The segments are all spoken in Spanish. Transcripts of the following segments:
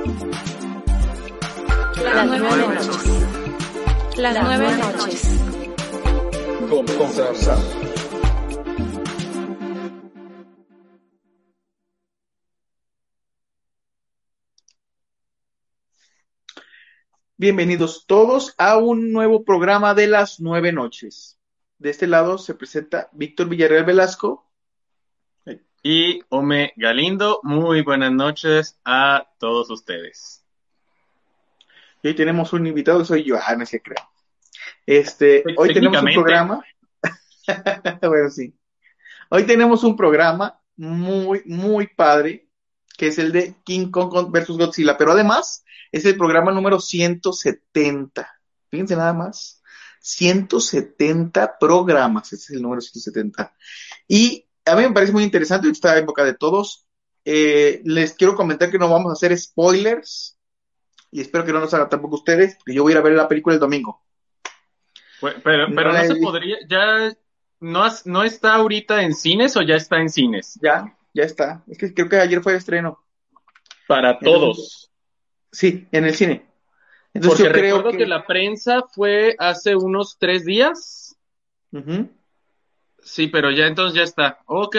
Las nueve noches. Las nueve noches. Bienvenidos todos a un nuevo programa de las nueve noches. De este lado se presenta Víctor Villarreal Velasco. Y Ome Galindo, muy buenas noches a todos ustedes. Y hoy tenemos un invitado, soy yo, ah, no sé, creo. Este, hoy tenemos un programa. bueno, sí. Hoy tenemos un programa muy, muy padre, que es el de King Kong versus Godzilla, pero además es el programa número 170. Fíjense nada más. 170 programas, ese es el número 170. Y a mí me parece muy interesante, está en boca de todos. Eh, les quiero comentar que no vamos a hacer spoilers y espero que no nos hagan tampoco ustedes, porque yo voy a ir a ver la película el domingo. Pero, pero no, se podría, ya no, no está ahorita en cines o ya está en cines. Ya, ya está. Es que creo que ayer fue el estreno. Para todos. Sí, en el cine. Entonces Porque yo recuerdo que... la prensa fue hace unos tres días. Sí, pero ya entonces ya está. Ok.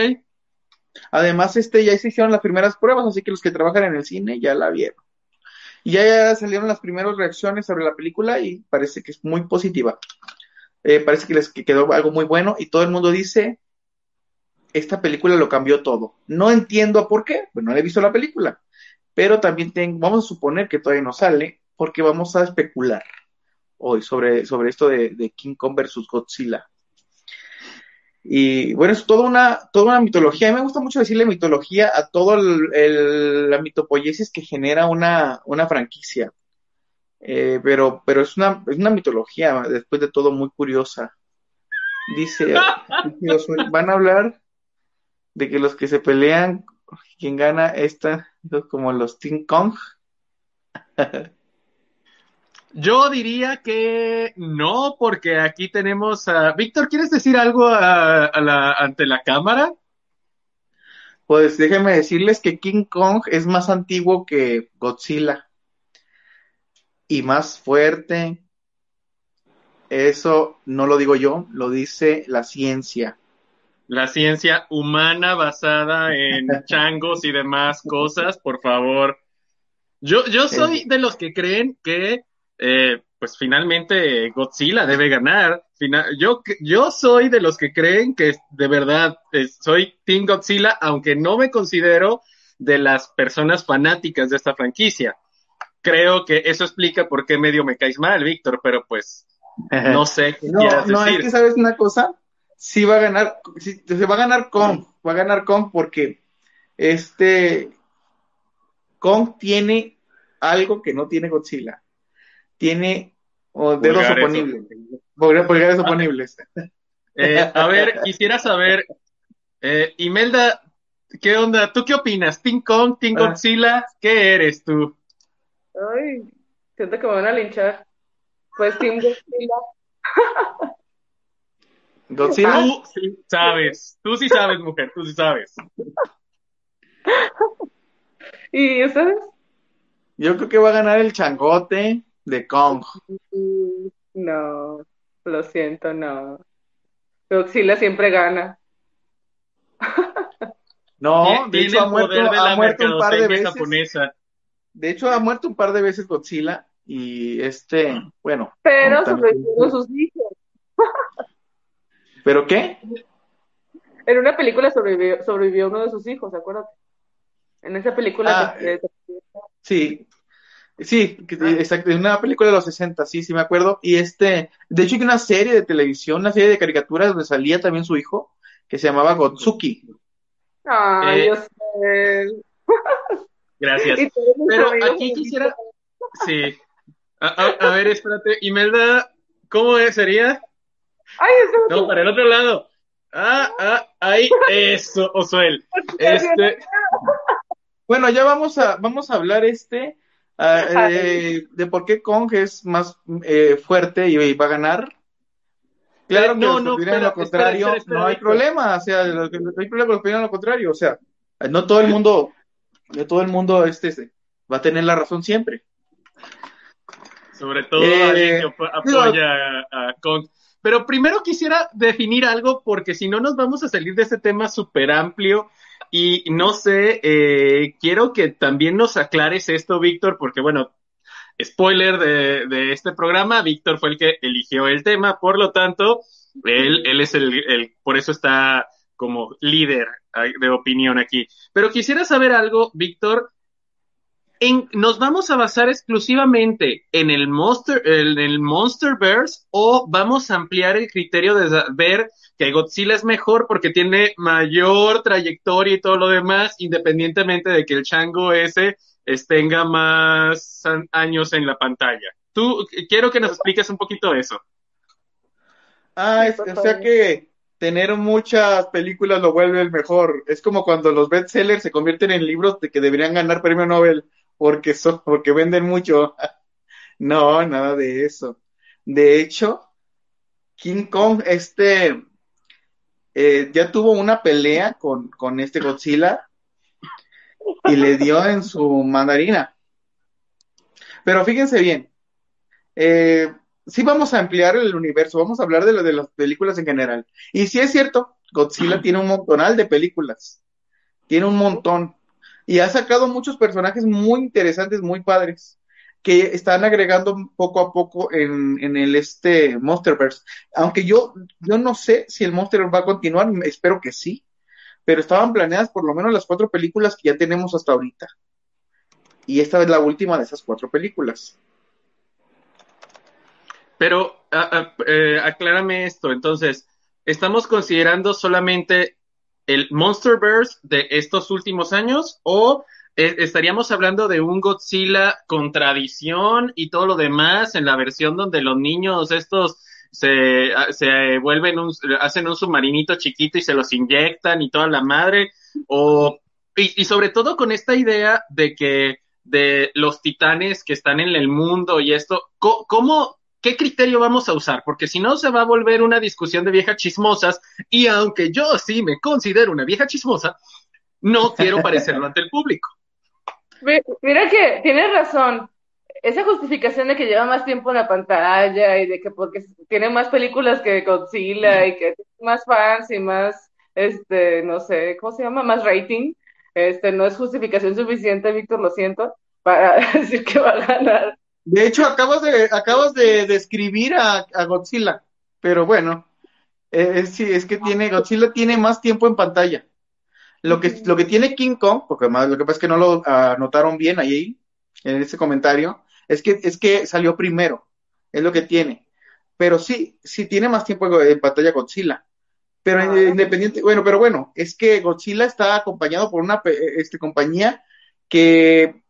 Además, este, ya se hicieron las primeras pruebas, así que los que trabajan en el cine ya la vieron. Y ya, salieron las primeras reacciones sobre la película y parece que es muy positiva. Eh, parece que les quedó algo muy bueno y todo el mundo dice, esta película lo cambió todo. No entiendo por qué, pues no he visto la película pero también vamos a suponer que todavía no sale, porque vamos a especular hoy sobre, sobre esto de, King Kong versus Godzilla. Y bueno, es toda una, toda una mitología. A mí me gusta mucho decirle mitología a toda la mitopoiesis que genera una, una franquicia. Eh, pero, pero es una, es una mitología, después de todo, muy curiosa. Dice, van a hablar de que los que se pelean ¿Quién gana esta? Como los King Kong. Yo diría que no, porque aquí tenemos a. Víctor, ¿quieres decir algo ante la cámara? Pues déjenme decirles que King Kong es más antiguo que Godzilla. Y más fuerte. Eso no lo digo yo, lo dice la ciencia la ciencia humana basada en changos y demás cosas, por favor. Yo, yo soy de los que creen que, eh, pues finalmente Godzilla debe ganar. yo, yo soy de los que creen que de verdad eh, soy Team Godzilla, aunque no me considero de las personas fanáticas de esta franquicia. Creo que eso explica por qué medio me caes mal, Víctor, pero pues no sé qué no, no, es que sabes una cosa, sí va a ganar, se va a ganar Kong, va a ganar Kong porque este Kong tiene algo que no tiene Godzilla. Tiene dedos oponibles, pulgares ah. oponibles. Eh, a ver, quisiera saber, eh, Imelda, ¿qué onda? ¿Tú qué opinas? ¿Team Kong, Team ah. Godzilla? ¿Qué eres tú? Ay, siento que me van a linchar. Pues Team Godzilla. Tú sí sabes, tú sí sabes, mujer, tú sí sabes. ¿Y ustedes? Yo creo que va a ganar el changote de Kong. No, lo siento, no. Godzilla siempre gana. No, de hecho ha muerto, ha muerto un par de veces. De hecho ha muerto un par de veces Godzilla y este, bueno. Pero sobrevivió sus hijos. ¿Pero qué? En una película sobrevivió, sobrevivió uno de sus hijos, ¿se acuerdan? En esa película. Ah, sí, sí, ah. exacto, en una película de los 60, sí, sí me acuerdo. Y este, de hecho hay una serie de televisión, una serie de caricaturas donde salía también su hijo, que se llamaba Gotsuki. Ay, yo sé. Gracias. Pero aquí quisiera, sí. A, a, ver, espérate, Imelda, ¿cómo sería? Ay, No, para el otro lado. Ah, ah, ahí, eso, Osuel. Este. Bueno, ya vamos a, vamos a hablar este ah, eh, de por qué Kong es más eh, fuerte y, va a ganar. Claro no, no, lo contrario, no hay problema, o sea, no hay problema con los que lo contrario, o sea, no todo el mundo, no todo el mundo este, este va a tener la razón siempre. Sobre todo alguien que apoya a, Kong. Pero primero quisiera definir algo porque si no nos vamos a salir de este tema súper amplio y no sé, eh, quiero que también nos aclares esto, Víctor, porque bueno, spoiler de, de, este programa, Víctor fue el que eligió el tema, por lo tanto, él, él es el, el, por eso está como líder de opinión aquí. Pero quisiera saber algo, Víctor, nos vamos a basar exclusivamente en el Monster, en el Monsterverse o vamos a ampliar el criterio de ver que Godzilla es mejor porque tiene mayor trayectoria y todo lo demás, independientemente de que el chango ese tenga más años en la pantalla. Tú, quiero que nos expliques un poquito eso. Ah, o sea que tener muchas películas lo vuelve el mejor. Es como cuando los bestsellers se convierten en libros de que deberían ganar premio Nobel porque son, porque venden mucho. no, nada de eso. De hecho, King Kong, este, eh, ya tuvo una pelea con, con este Godzilla y le dio en su mandarina. Pero fíjense bien, eh, sí vamos a ampliar el universo, vamos a hablar de, lo, de las películas en general. Y sí es cierto, Godzilla tiene un montonal de películas, tiene un montón y ha sacado muchos personajes muy interesantes, muy padres, que están agregando poco a poco en, en el este Monsterverse. Aunque yo, yo no sé si el Monsterverse va a continuar, espero que sí, pero estaban planeadas por lo menos las cuatro películas que ya tenemos hasta ahorita. Y esta es la última de esas cuatro películas. Pero eh, aclárame esto, entonces, ¿estamos considerando solamente el Monsterverse de estos últimos años o eh, estaríamos hablando de un Godzilla con tradición y todo lo demás en la versión donde los niños estos se, se vuelven un, hacen un submarinito chiquito y se los inyectan y toda la madre o y, y sobre todo con esta idea de que de los titanes que están en el mundo y esto, ¿cómo, ¿qué criterio vamos a usar? Porque si no se va a volver una discusión de viejas chismosas y aunque yo sí me considero una vieja chismosa, no quiero parecerlo ante el público. Mira que tienes razón. Esa justificación de que lleva más tiempo en la pantalla y de que porque tiene más películas que Godzilla y que tiene más fans y más, este, no sé, ¿cómo se llama? Más rating. Este, no es justificación suficiente, Víctor, lo siento, para decir que va a ganar. De hecho, acabas de, acabas de describir a, Godzilla, pero bueno, eh, sí, es que tiene, Godzilla tiene más tiempo en pantalla. Lo que, lo que tiene King Kong, porque más, lo que pasa es que no lo anotaron bien ahí, en ese comentario, es que, es que salió primero, es lo que tiene. Pero sí, sí tiene más tiempo en pantalla Godzilla. Pero ah. independiente, bueno, pero bueno, es que Godzilla está acompañado por una este, compañía que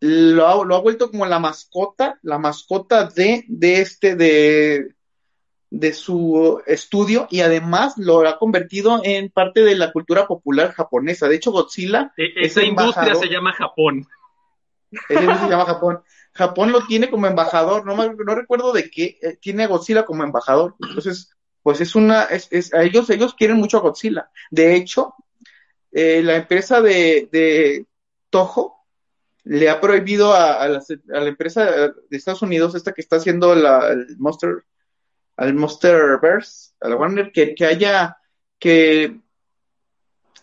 lo ha, lo ha vuelto como la mascota, la mascota de, de este, de, de su estudio y además lo ha convertido en parte de la cultura popular japonesa. De hecho, Godzilla. E, esa industria se llama Japón. Esa industria se llama Japón. Japón lo tiene como embajador, no, no recuerdo de qué, eh, tiene a Godzilla como embajador. Entonces, pues es una, es, es, a ellos, ellos quieren mucho a Godzilla. De hecho, eh, la empresa de, de Toho le ha prohibido a, la, empresa de Estados Unidos, esta que está haciendo la, el Monster, al Monsterverse, a la Warner, que, que haya, que,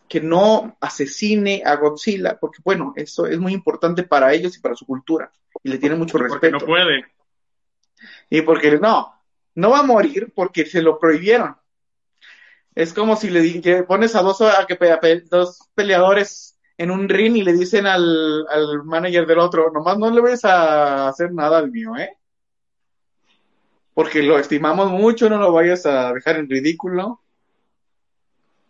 que no asesine a Godzilla, porque bueno, eso es muy importante para ellos y para su cultura, y le tiene mucho respeto. Porque no puede. Y porque no, no va a morir porque se lo prohibieron. Es como si le pones a dos, a que, dos peleadores en un ring y le dicen al, al manager del otro, nomás no le vayas a hacer nada al mío, ¿eh? Porque lo estimamos mucho, no lo vayas a dejar en ridículo.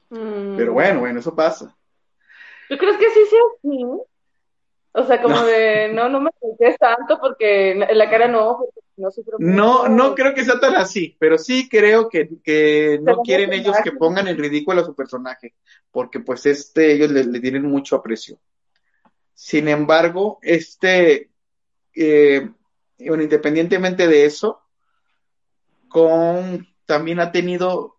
Mm. Pero bueno, bueno, eso pasa. ¿Tú crees que sí sea así? O sea, como de, no, no me contés tanto porque en la cara no, no No, no creo que sea tan así, pero sí creo que, que no quieren ellos que pongan en ridículo a su personaje, porque pues este, ellos le, tienen mucho aprecio. Sin embargo, este, eh, bueno, independientemente de eso, con, también ha tenido,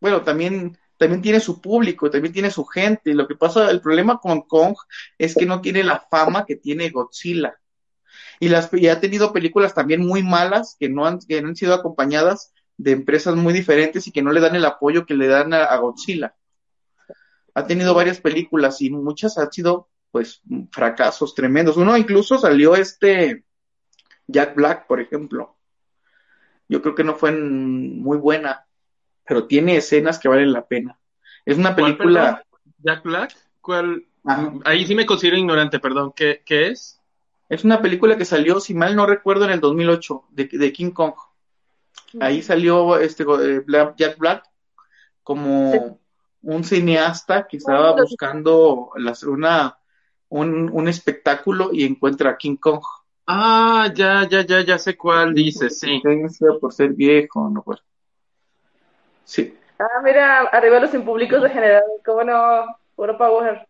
bueno, también también tiene su público, también tiene su gente. Lo que pasa, el problema con Kong es que no tiene la fama que tiene Godzilla. Y, las, y ha tenido películas también muy malas que no han, que han sido acompañadas de empresas muy diferentes y que no le dan el apoyo que le dan a, Godzilla. Ha tenido varias películas y muchas han sido pues fracasos tremendos. Uno incluso salió este Jack Black, por ejemplo. Yo creo que no fue muy buena, pero tiene escenas que valen la pena. Es una película. Jack Black, ¿cuál? Ahí sí me considero ignorante, perdón. ¿Qué, ¿Qué, es? Es una película que salió, si mal no recuerdo, en el 2008, de, de King Kong. Ahí salió este eh, Jack Black como un cineasta que estaba buscando una, un, un espectáculo y encuentra a King Kong. Ah, ya, ya, ya, ya sé cuál dice, sí. Por ser viejo, no pues. Sí. Ah, mira, arriba los impúblicos de general, cómo no, puro power.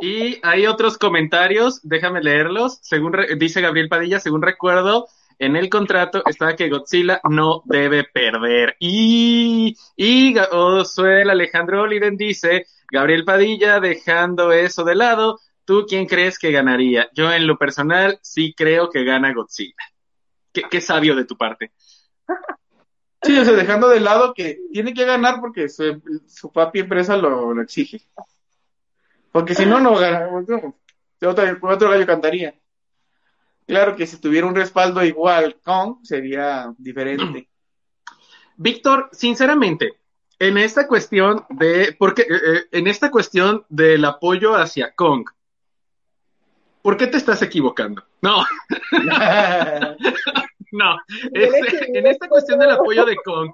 Y hay otros comentarios, déjame leerlos. Según dice Gabriel Padilla, según recuerdo, en el contrato está que Godzilla no debe perder. Y, y Osuel Alejandro Oliden dice, Gabriel Padilla, dejando eso de lado, ¿tú quién crees que ganaría? Yo en lo personal sí creo que gana Godzilla. Qué, sabio de tu parte. Sí, o sea, dejando de lado que tiene que ganar porque su, su papi empresa lo, exige. Porque si no, no gana. Otro, otro gallo cantaría. Claro que si tuviera un respaldo igual con, sería diferente. Víctor, sinceramente, en esta cuestión de, porque eh, eh, en esta cuestión del apoyo hacia Kong, ¿por qué te estás equivocando? No. no. Este, en esta cuestión del apoyo de Kong,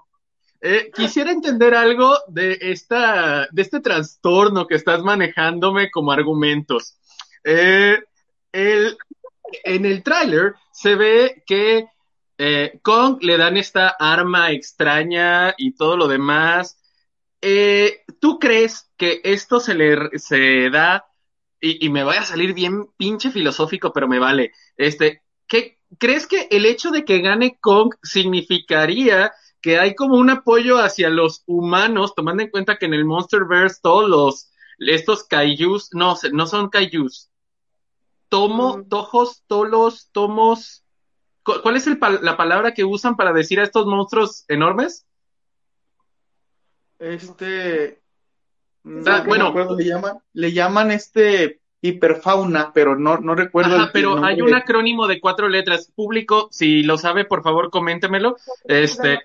eh, quisiera entender algo de esta, de este trastorno que estás manejándome como argumentos. el, en el tráiler se ve que eh, Kong le dan esta arma extraña y todo lo demás. Eh, ¿Tú crees que esto se le se da y, y, me vaya a salir bien pinche filosófico, pero me vale? Este, ¿qué, ¿crees que el hecho de que gane Kong significaría que hay como un apoyo hacia los humanos, tomando en cuenta que en el Monsterverse todos los estos kaijus, no, no son kaijus, tomo, tojos, tolos, tomos. ¿Cuál es la palabra que usan para decir a estos monstruos enormes? Este. bueno, le llaman, le llaman este hiperfauna, pero no, no recuerdo. pero hay un acrónimo de cuatro letras. Público, si lo sabe, por favor, coméntemelo. Este.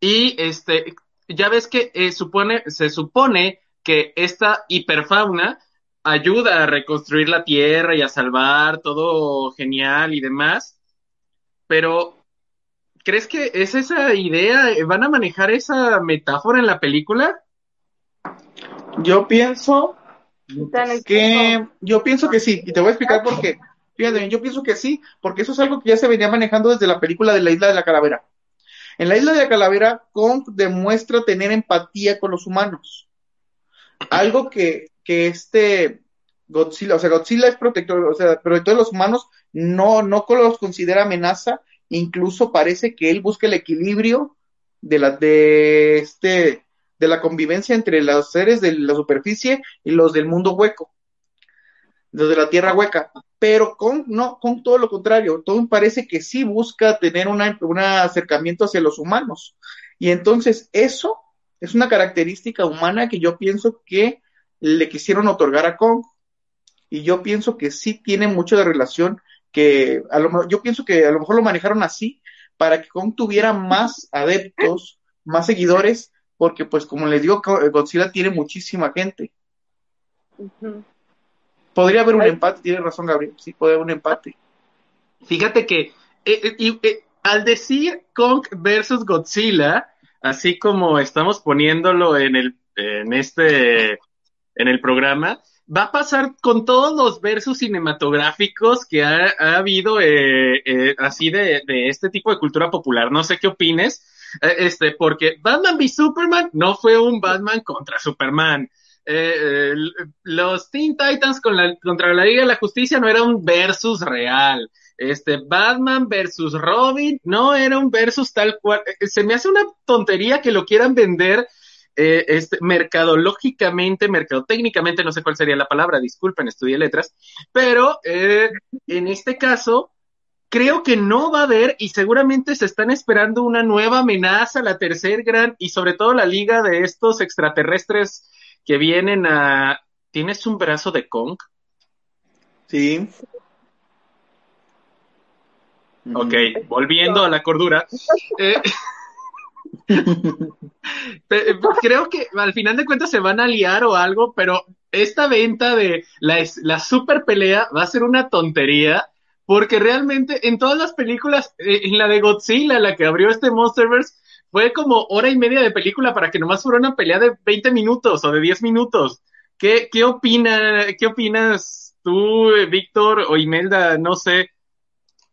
Y este, ya ves que eh, supone, se supone que esta hiperfauna ayuda a reconstruir la tierra y a salvar todo genial y demás, pero ¿crees que es esa idea? ¿Van a manejar esa metáfora en la película? Yo pienso que yo pienso que sí, y te voy a explicar por qué. Fíjate, yo pienso que sí, porque eso es algo que ya se venía manejando desde la película de la Isla de la Calavera. En la Isla de la Calavera, Kong demuestra tener empatía con los humanos. Algo que que este Godzilla, o sea, Godzilla es protector, o sea, protector de los humanos, no, no los considera amenaza, incluso parece que él busca el equilibrio de la, de este, de la convivencia entre los seres de la superficie y los del mundo hueco, los de la tierra hueca. Pero con, no, con todo lo contrario, todo parece que sí busca tener una, un acercamiento hacia los humanos. Y entonces eso es una característica humana que yo pienso que le quisieron otorgar a Kong. Y yo pienso que sí tiene mucho de relación, que a lo, yo pienso que a lo mejor lo manejaron así para que Kong tuviera más adeptos, más seguidores, porque pues como les digo, Godzilla tiene muchísima gente. Podría haber un empate, tiene razón Gabriel, sí, puede haber un empate. Fíjate que eh, eh, eh, al decir Kong versus Godzilla, así como estamos poniéndolo en el en este en el programa, va a pasar con todos los versos cinematográficos que ha, habido eh, eh, así de, este tipo de cultura popular. No sé qué opines, este, porque Batman v Superman no fue un Batman contra Superman. los Teen Titans contra la Liga de la Justicia no era un versus real. este Batman versus Robin, no era un versus tal cual, eh, se me hace una tontería que lo quieran vender eh, este, mercadológicamente, mercadotécnicamente, no sé cuál sería la palabra, disculpen, estudié letras, pero eh, en este caso, creo que no va a haber y seguramente se están esperando una nueva amenaza, la tercer gran y sobre todo la liga de estos extraterrestres que vienen a... ¿Tienes un brazo de Kong? Sí. Ok, volviendo a la cordura. Eh, creo que al final de cuentas se van a liar o algo, pero esta venta de la, la super pelea va a ser una tontería, porque realmente en todas las películas, eh, en la de Godzilla, la que abrió este Monsterverse, fue como hora y media de película para que nomás fuera una pelea de 20 minutos o de 10 minutos. ¿Qué, qué, opina, qué opinas tú, Víctor o Imelda? No sé.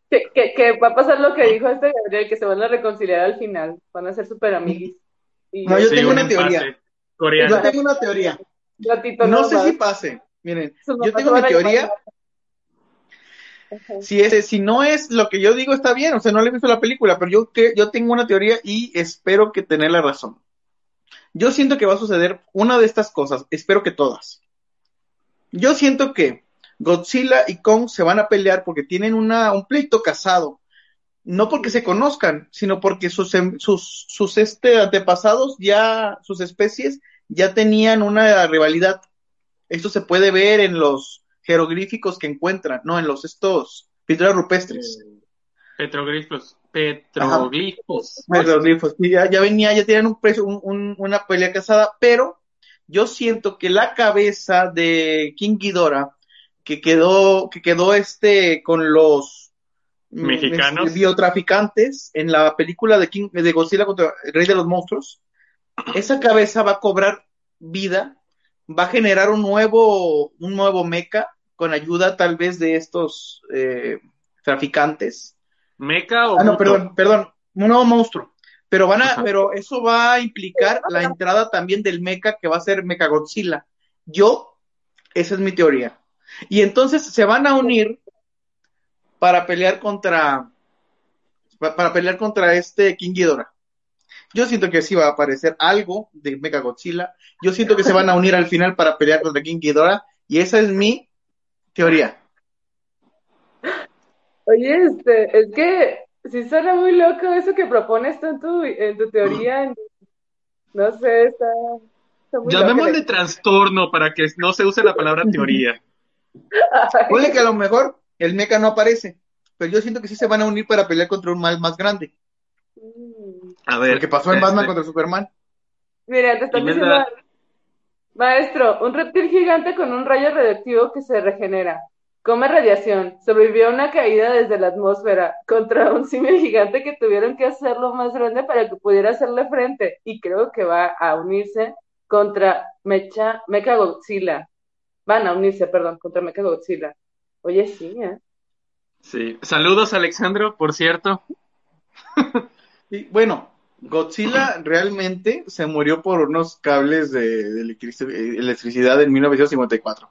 Que, que, va a pasar lo que dijo este Gabriel, que se van a reconciliar al final, van a ser súper amigos. No, yo tengo una teoría. Yo tengo una teoría. No, sé si pase. Miren, yo tengo una teoría. Si, ese, si no es lo que yo digo está bien, o sea, no le he visto la película, pero yo, que, yo tengo una teoría y espero que tener la razón. Yo siento que va a suceder una de estas cosas, espero que todas. Yo siento que Godzilla y Kong se van a pelear porque tienen una, un pleito casado. No porque se conozcan, sino porque sus, em, sus, sus este, antepasados ya, sus especies ya tenían una rivalidad. Esto se puede ver en los jeroglíficos que encuentran, no en los estos pinturas rupestres. Petroglifos. Petroglifos. Petroglifos. Ya, ya, venía, ya tenían un, precio, un, una pelea casada, pero yo siento que la cabeza de King Ghidorah que quedó, que quedó este con los mm, mexicanos este, biotraficantes en la película de King, de Godzilla contra el Rey de los Monstruos, esa cabeza va a cobrar vida, va a generar un nuevo, un nuevo mecha con ayuda tal vez de estos eh, traficantes. ¿Mecha o Ah, no, perdón, perdón, un nuevo monstruo. Pero van a, pero eso va a implicar la entrada también del mecha que va a ser Mecha Godzilla. Yo, esa es mi teoría. Y entonces se van a unir para pelear contra para pelear contra este King Ghidorah. Yo siento que sí va a aparecer algo de Mega Godzilla. Yo siento que se van a unir al final para pelear contra King Ghidorah y esa es mi teoría. Oye, este, es que sí suena muy loco eso que propones tú en tu, en tu teoría. No sé, está, Llamémosle trastorno para que no se use la palabra teoría. Puede que a lo mejor el mecha no aparece, pero yo siento que sí se van a unir para pelear contra un mal más grande. A ver. Lo que pasó en Batman este, contra Superman. Mira, te está diciendo. Maestro, un reptil gigante con un rayo radioactivo que se regenera. Come radiación. Sobrevivió a una caída desde la atmósfera contra un simio gigante que tuvieron que hacerlo más grande para que pudiera hacerle frente. Y creo que va a unirse contra Mecha, Mecha Godzilla. Van a unirse, perdón, contra Mecha Godzilla. Oye, sí, ¿eh? Sí. Saludos, Alexandro, por cierto. sí, bueno, Godzilla realmente se murió por unos cables de, electricidad en 1954.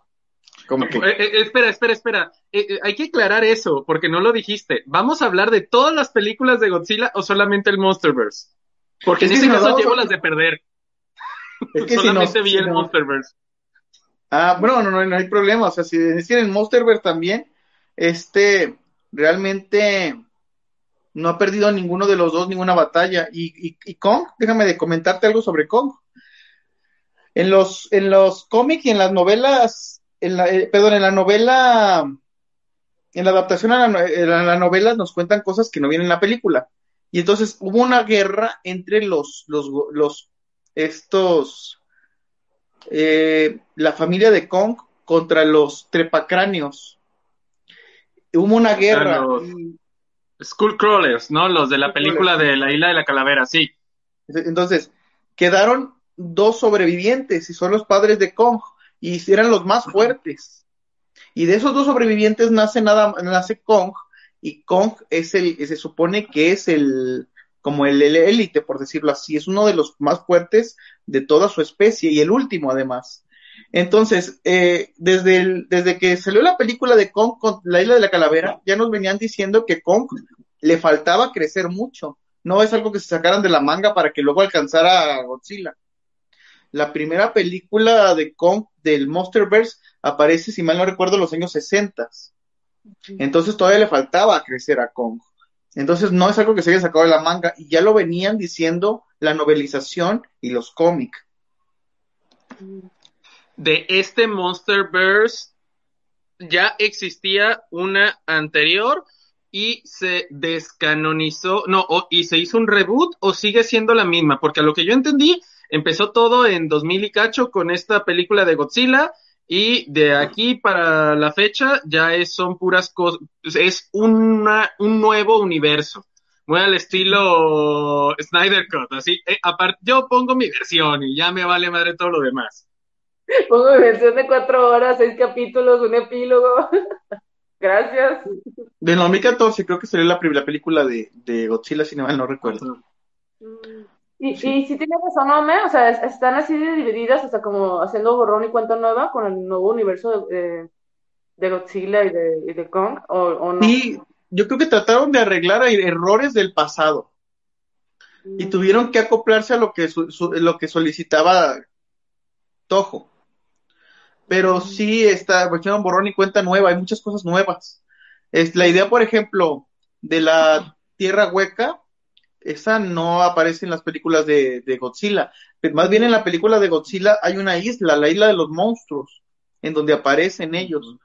¿Cómo que? Eh, eh, espera, espera, espera. Eh, hay que aclarar eso, porque no lo dijiste. ¿Vamos a hablar de todas las películas de Godzilla o solamente el Monsterverse? Porque en ese caso llevo las de perder. Es que solamente vi el Monsterverse. Ah, bueno, no, no, no hay problema. O sea, si deciden en Monsterverse también, este realmente no ha perdido ninguno de los dos ninguna batalla. Y, y, Kong, déjame de comentarte algo sobre Kong. En los, en los cómics y en las novelas, en la, eh, perdón, en la novela, en la adaptación a la, la, novela nos cuentan cosas que no vienen en la película. Y entonces hubo una guerra entre los, los, los, estos, eh, la familia de Kong contra los trepacráneos. Hubo una guerra. Skullcrawlers, ¿no? Los de la película de la isla de la calavera, sí. Entonces, quedaron dos sobrevivientes y son los padres de Kong y eran los más fuertes. Y de esos dos sobrevivientes nace nada, nace Kong y Kong es el, se supone que es el, como el élite, por decirlo así, es uno de los más fuertes de toda su especie y el último además. Entonces, eh, desde, el, desde que salió la película de Kong con la isla de la calavera, ya nos venían diciendo que Kong le faltaba crecer mucho. No es algo que se sacaran de la manga para que luego alcanzara a Godzilla. La primera película de Kong del Monsterverse aparece, si mal no recuerdo, en los años 60. Entonces todavía le faltaba crecer a Kong. Entonces no es algo que se haya sacado de la manga y ya lo venían diciendo la novelización y los cómics. De este Monsterverse ya existía una anterior y se descanonizó, no, y se hizo un reboot o sigue siendo la misma, porque a lo que yo entendí, empezó todo en 2000 y cacho con esta película de Godzilla y de aquí para la fecha ya es, son puras cosas, es una, un nuevo universo. Muy al estilo Snyder Cut, así, eh, aparte, yo pongo mi versión y ya me vale madre todo lo demás. Pongo mi versión de cuatro horas, seis capítulos, un epílogo. Gracias. De 2014 creo que sería la primera película de, de Godzilla, si no mal no recuerdo. Mm. Y, sí. y si tiene razón, ¿no? O sea, están así divididas, hasta como haciendo borrón y cuenta nueva con el nuevo universo de, de Godzilla y de, y de Kong, ¿o, ¿o, no? Sí, yo creo que trataron de arreglar errores del pasado. Y mm. tuvieron que acoplarse a lo que, su, su, lo que solicitaba Toho. Pero sí está, hicieron borrón y cuenta nueva, hay muchas cosas nuevas. Es, la idea, por ejemplo, de la tierra hueca, esa no aparece en las películas de, de, Godzilla. Más bien en la película de Godzilla hay una isla, la isla de los monstruos, en donde aparecen ellos.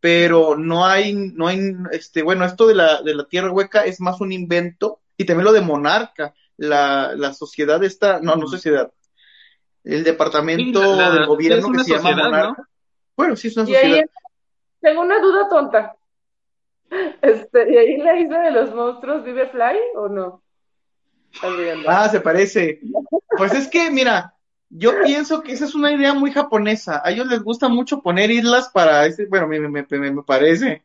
Pero no hay, no hay, este, bueno, esto de la, de la tierra hueca es más un invento, y también lo de Monarca, la, la sociedad esta, no, no sociedad, el departamento sí, la, del gobierno que se llama Monarca. ¿no? Bueno, sí es una sociedad. Ahí, tengo una duda tonta. Este, ¿Y ahí en la isla de los monstruos vive Fly o no? Ah, se parece. Pues es que, mira, yo pienso que esa es una idea muy japonesa. A ellos les gusta mucho poner islas para ese, bueno, me, me, me, me parece.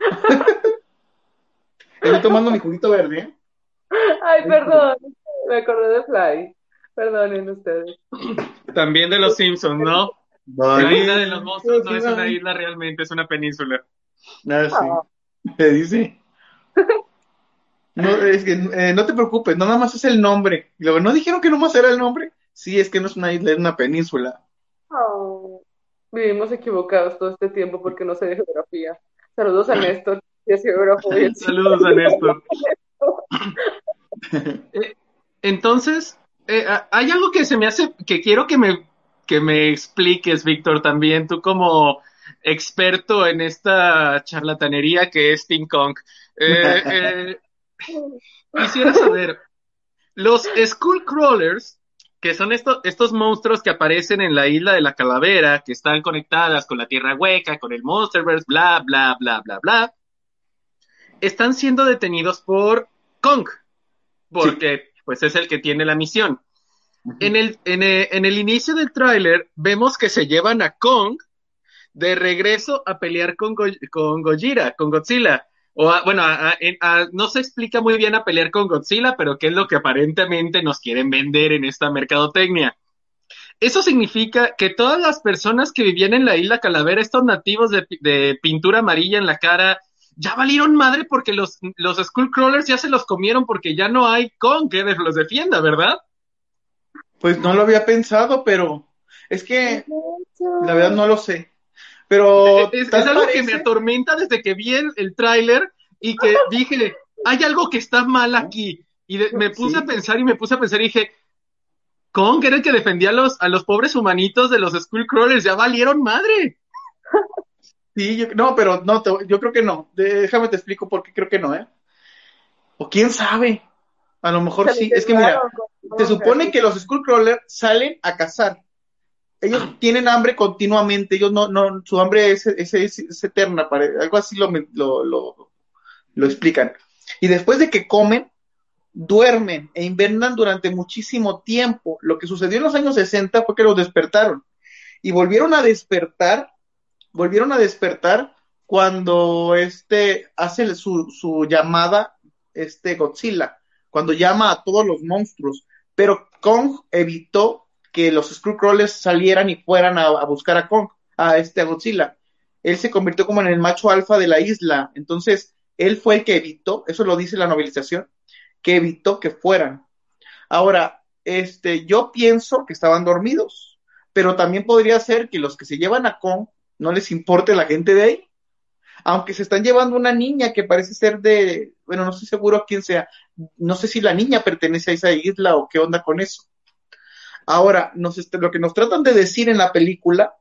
Estoy tomando mi juguito verde. Ay, perdón, me acordé de Fly. Perdonen ustedes. También de los Simpsons, ¿no? Vale. La isla de los monstruos no es una isla realmente, es una península. Ah, sí. Me dice. No, es que eh, no te preocupes, no nada más es el nombre. Luego, ¿no dijeron que nomás era el nombre? Sí, es que no es una isla, es una península. Oh, vivimos equivocados todo este tiempo porque no sé de geografía. Saludos a Néstor, que es geógrafo. Saludos a Néstor. Eh, entonces, eh, hay algo que se me hace, que quiero que me, que me expliques, Víctor, también, tú como experto en esta charlatanería que es Ping Kong. Eh, eh, quisiera saber, los Skullcrawlers, que son estos, estos monstruos que aparecen en la isla de la calavera, que están conectadas con la tierra hueca, con el Monsterverse, bla, bla, bla, bla, bla, están siendo detenidos por Kong, porque sí. Pues es el que tiene la misión. Uh -huh. en, el, en, el, en el inicio del tráiler vemos que se llevan a Kong de regreso a pelear con, Go con Gojira, con Godzilla. O a, bueno, a, a, no se explica muy bien a pelear con Godzilla, pero qué es lo que aparentemente nos quieren vender en esta mercadotecnia. Eso significa que todas las personas que vivían en la isla Calavera, estos nativos de, de pintura amarilla en la cara, ya valieron madre porque los, los Skullcrawlers ya se los comieron porque ya no hay con que los defienda, ¿verdad? Pues no lo había pensado, pero es que la verdad no lo sé. Pero es, es algo parece... que me atormenta desde que vi el, el tráiler y que dije, hay algo que está mal aquí. Y de, me puse sí. a pensar y me puse a pensar y dije, Kong era el que defendía a los, a los pobres humanitos de los Skullcrawlers, ya valieron madre. Sí, yo, no, pero no, te, yo creo que no. Déjame te explico por qué creo que no, ¿eh? O quién sabe. A lo mejor sí. Es que mira, se supone que los Skullcrawlers salen a cazar ellos tienen hambre continuamente, ellos no, no, su hambre es, es, es, es eterna, algo así lo, lo, lo, lo, explican. Y después de que comen, duermen e invernan durante muchísimo tiempo. Lo que sucedió en los años 60 fue que los despertaron. Y volvieron a despertar, volvieron a despertar cuando este hace su, su llamada, este Godzilla, cuando llama a todos los monstruos. Pero Kong evitó que los Screwcrawlers salieran y fueran a, buscar a Kong, a este Godzilla. Él se convirtió como en el macho alfa de la isla. Entonces, él fue el que evitó, eso lo dice la novelización, que evitó que fueran. Ahora, este, yo pienso que estaban dormidos, pero también podría ser que los que se llevan a Kong no les importe la gente de ahí. Aunque se están llevando una niña que parece ser de, bueno, no estoy seguro quién sea, no sé si la niña pertenece a esa isla o qué onda con eso. Ahora, nos, lo que nos tratan de decir en la película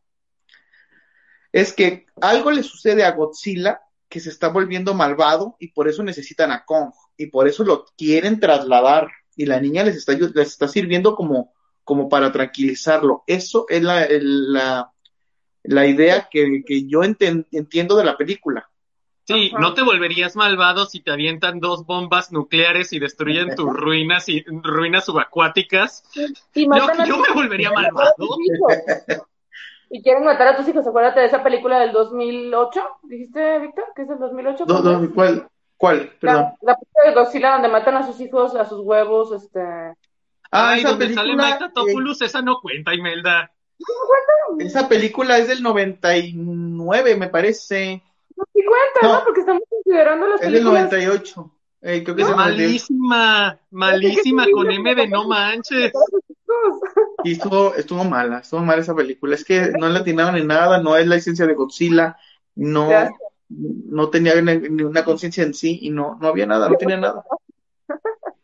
es que algo le sucede a Godzilla que se está volviendo malvado y por eso necesitan a Kong y por eso lo quieren trasladar y la niña les está, les está sirviendo como, como para tranquilizarlo. Eso es la, la idea que, que yo entiendo de la película. Sí, no te volverías malvado si te avientan dos bombas nucleares y destruyen tus ruinas y ruinas subacuáticas. yo, me volvería malvado. Y quieren matar a tus hijos. Acuérdate de esa película del 2008, dijiste, Víctor, que es del 2008. ¿Cuál? ¿Cuál? La, la, película de Godzilla donde matan a sus hijos, a sus huevos, este. Ah, esa donde película, sale Topulus, esa no cuenta, Imelda. Esa película es del 99, me parece. No sí cuenta, ¿no? Porque estamos considerando las películas. Es del 98. Eh, creo que es malísima, malísima con M de no manches. Y estuvo, estuvo mala, estuvo mala esa película. Es que no le atinaron en nada, no es la esencia de Godzilla, no, no tenía ni una conciencia en sí y no, no había nada, no tenía nada.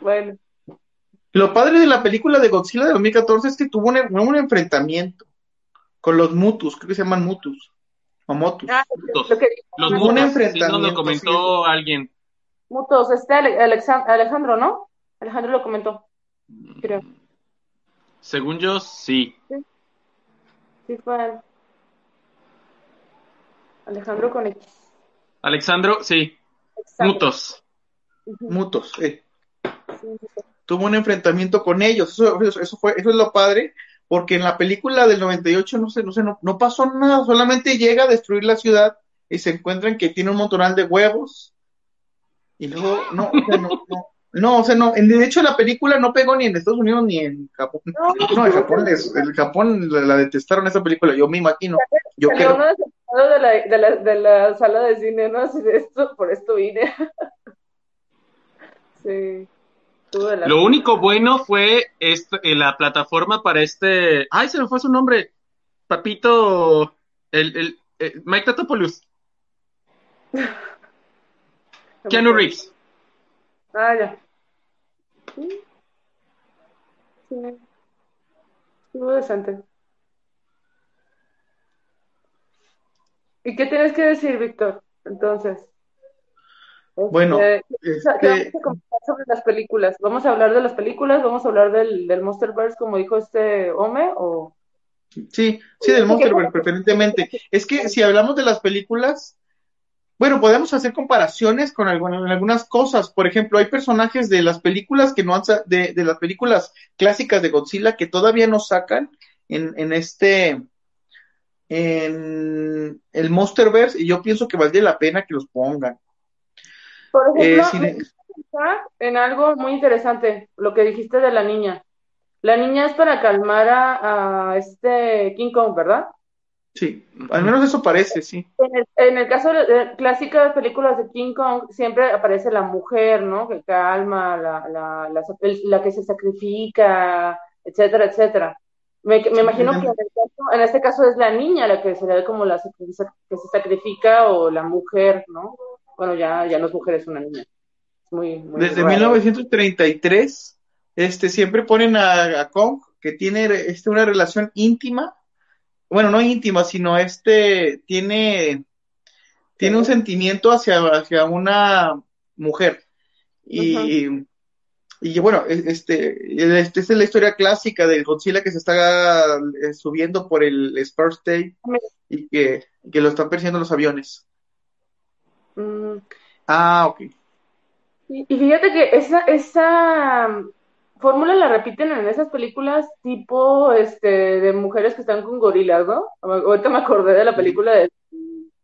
Bueno. Lo padre de la película de Godzilla de 2014 es que tuvo un, un enfrentamiento con los Mutus, creo que se llaman Mutus. O Motus. Ah, los Mutus, un enfrentamiento. Sí, lo comentó alguien. Mutus, este Alejandro, ¿no? Alejandro lo comentó, creo. Según yo, sí. Sí, sí fue Alejandro con X. Alexandro, sí. Mutos. Mutos, eh. Tuvo un enfrentamiento con ellos. Eso, eso, fue, eso es lo padre, porque en la película del 98 no sé, no sé, no, no pasó nada, solamente llega a destruir la ciudad y se encuentran que tiene un montonal de huevos. Y luego, no, no, no, no, o sea, no, de hecho la película no pegó ni en Estados Unidos ni en Japón. No, en Japón, el Japón la, detestaron esa película, yo me imagino. Yo creo. de la, de, la, de la sala de cine, ¿no? Así de esto, por esto vine. sí. Lo único bueno fue este, la plataforma para este. Ay, se me fue su nombre. Papito. El, el, eh, Mike Tatopoulos. Keanu Reeves. Ah, ya. Sí. Sí. Estuvo decente. ¿Y qué tienes que decir, Víctor? Entonces. Bueno, este, este... sobre las películas. ¿Vamos a hablar de las películas? ¿Vamos a hablar del, del Monsterverse, como dijo este Ome? O... Sí, sí, del Monsterverse, preferentemente. Es que si hablamos de las películas, bueno, podemos hacer comparaciones con algunas cosas. Por ejemplo, hay personajes de las películas que no han, de, de las películas clásicas de Godzilla que todavía no sacan en, en este en el Monsterverse y yo pienso que valdría la pena que los pongan. Por ejemplo, eh, en algo muy interesante, lo que dijiste de la niña. La niña es para calmar a este King Kong, ¿verdad? Sí, al menos eso parece, sí. En el, caso de, clásicas películas de King Kong, siempre aparece la mujer, ¿no? Que calma, la, la, la, que se sacrifica, etcétera, etcétera. Me, imagino que en, este caso es la niña la que se ve como la que se sacrifica o la mujer, ¿no? Bueno, ya, ya no es mujer, es una niña. Muy, muy Desde 1933, este, siempre ponen a, a Kong que tiene este, una relación íntima bueno, no íntima, sino este tiene, tiene un sentimiento hacia, hacia una mujer. Y, y bueno, este, esta es la historia clásica de Godzilla que se está eh, subiendo por el Spurs State y que, lo están persiguiendo los aviones. Mm. Ah, ok. Y, y, fíjate que esa, esa fórmula la repiten en esas películas tipo este de mujeres que están con gorilas, ¿no? Ahorita me acordé de la película de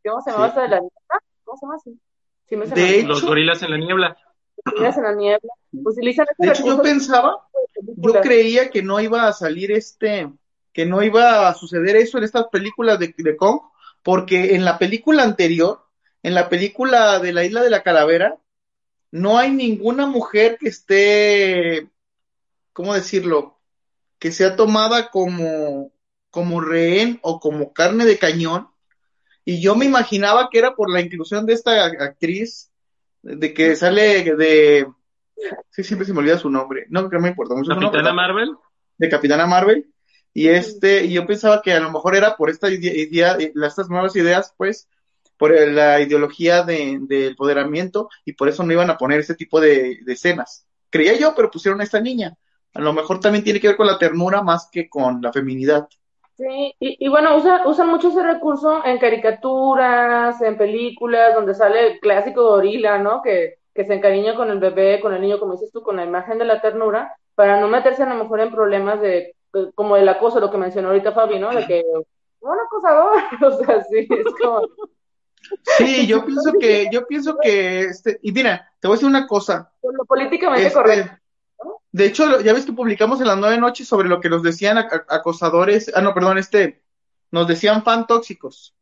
¿cómo se llama esa de la niebla? ¿Cómo se llama así? Sí, me de hecho, los gorilas en la niebla. Gorilas en la niebla. Utilizan de hecho, yo pensaba yo creía que no iba a salir este, que no iba a suceder eso en estas películas de, de Kong, porque en la película anterior, en la película de la isla de la calavera, no hay ninguna mujer que esté, ¿cómo decirlo? Que sea tomada como, como rehén o como carne de cañón. Y yo me imaginaba que era por la inclusión de esta actriz, de que sale de, sí, siempre se me olvida su nombre, no que me importa mucho. ¿Capitana Marvel? De Capitana Marvel. Y este, y yo pensaba que a lo mejor era por esta idea, estas nuevas ideas, pues, por la ideología del de, empoderamiento y por eso no iban a poner ese tipo de, escenas. Creía yo, pero pusieron a esta niña. A lo mejor también tiene que ver con la ternura más que con la feminidad. Sí, y, bueno, usan usa mucho ese recurso en caricaturas, en películas, donde sale el clásico gorila, ¿no? Que, que se encariña con el bebé, con el niño, como dices tú, con la imagen de la ternura, para no meterse a lo mejor en problemas de, como el acoso, lo que mencionó ahorita Fabi, ¿no? De que, un acosador, o sea, sí, es como, Sí, yo pienso que, yo pienso que, este, y mira, te voy a decir una cosa. Por lo políticamente este, correcto. De hecho, ya ves que publicamos en las nueve noches sobre lo que nos decían acosadores, ah, no, perdón, este, nos decían fan tóxicos.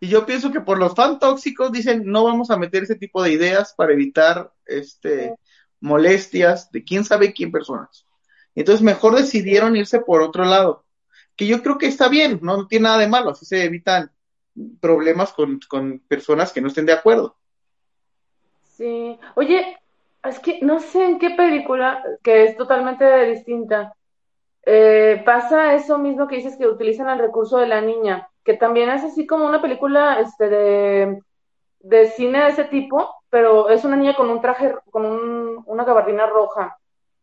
Y yo pienso que por los fan tóxicos dicen, no vamos a meter ese tipo de ideas para evitar, este, molestias de quién sabe quién personas. Entonces, mejor decidieron irse por otro lado. Que yo creo que está bien, no tiene nada de malo, así se evitan problemas con, con personas que no estén de acuerdo. Sí, oye, es que no sé en qué película, que es totalmente distinta, eh, pasa eso mismo que dices que utilizan el recurso de la niña, que también es así como una película este, de, de cine de ese tipo, pero es una niña con un traje, con un, una gabardina roja.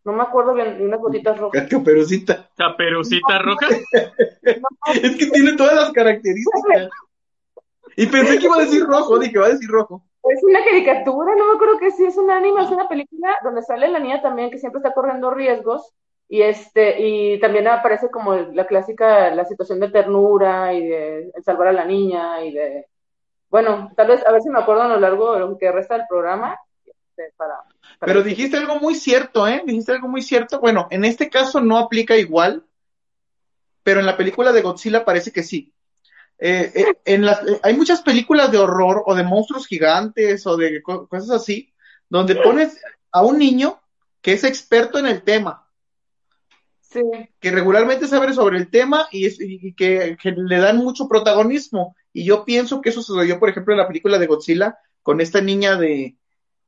No me acuerdo bien, de unas botitas rojas. Caperucita. ¿Caperucita roja? es que tiene todas las características. Y pensé que iba a decir rojo, dije, va a decir rojo. Es una caricatura, no me acuerdo que sí, es una anime, es una película donde sale la niña también que siempre está corriendo riesgos y este y también aparece como la clásica la situación de ternura y de salvar a la niña y de bueno, tal vez a ver si me acuerdo a lo largo de lo que resta del programa este, para, Pero dijiste algo muy cierto, ¿eh? Dijiste algo muy cierto. Bueno, en este caso no aplica igual, pero en la película de Godzilla parece que sí. Eh, eh, en las, eh, hay muchas películas de horror o de monstruos gigantes o de cosas así, donde pones a un niño que es experto en el tema. Que regularmente sabe sobre el tema y, que, le dan mucho protagonismo. Y yo pienso que eso sucedió, por ejemplo, en la película de Godzilla, con esta niña de.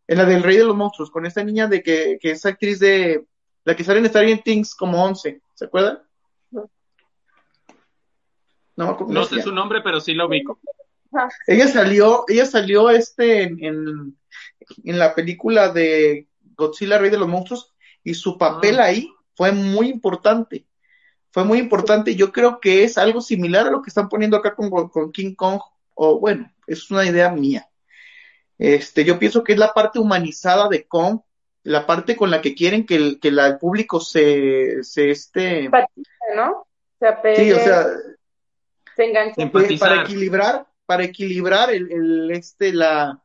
En la del Rey de los Monstruos, con esta niña de que, que es actriz de. La que sale en Stranger Things como 11, ¿se acuerdan? No, sé su nombre, pero sí lo ubico. Ella salió, ella salió este en, en, la película de Godzilla Rey de los Monstruos y su papel ah. ahí fue muy importante. Fue muy importante. Yo creo que es algo similar a lo que están poniendo acá con, con King Kong. O bueno, es una idea mía. Este, yo pienso que es la parte humanizada de Kong, la parte con la que quieren que el, que la, el público se, se este, ¿no? sí, o sea, para equilibrar, para equilibrar el, el este, la,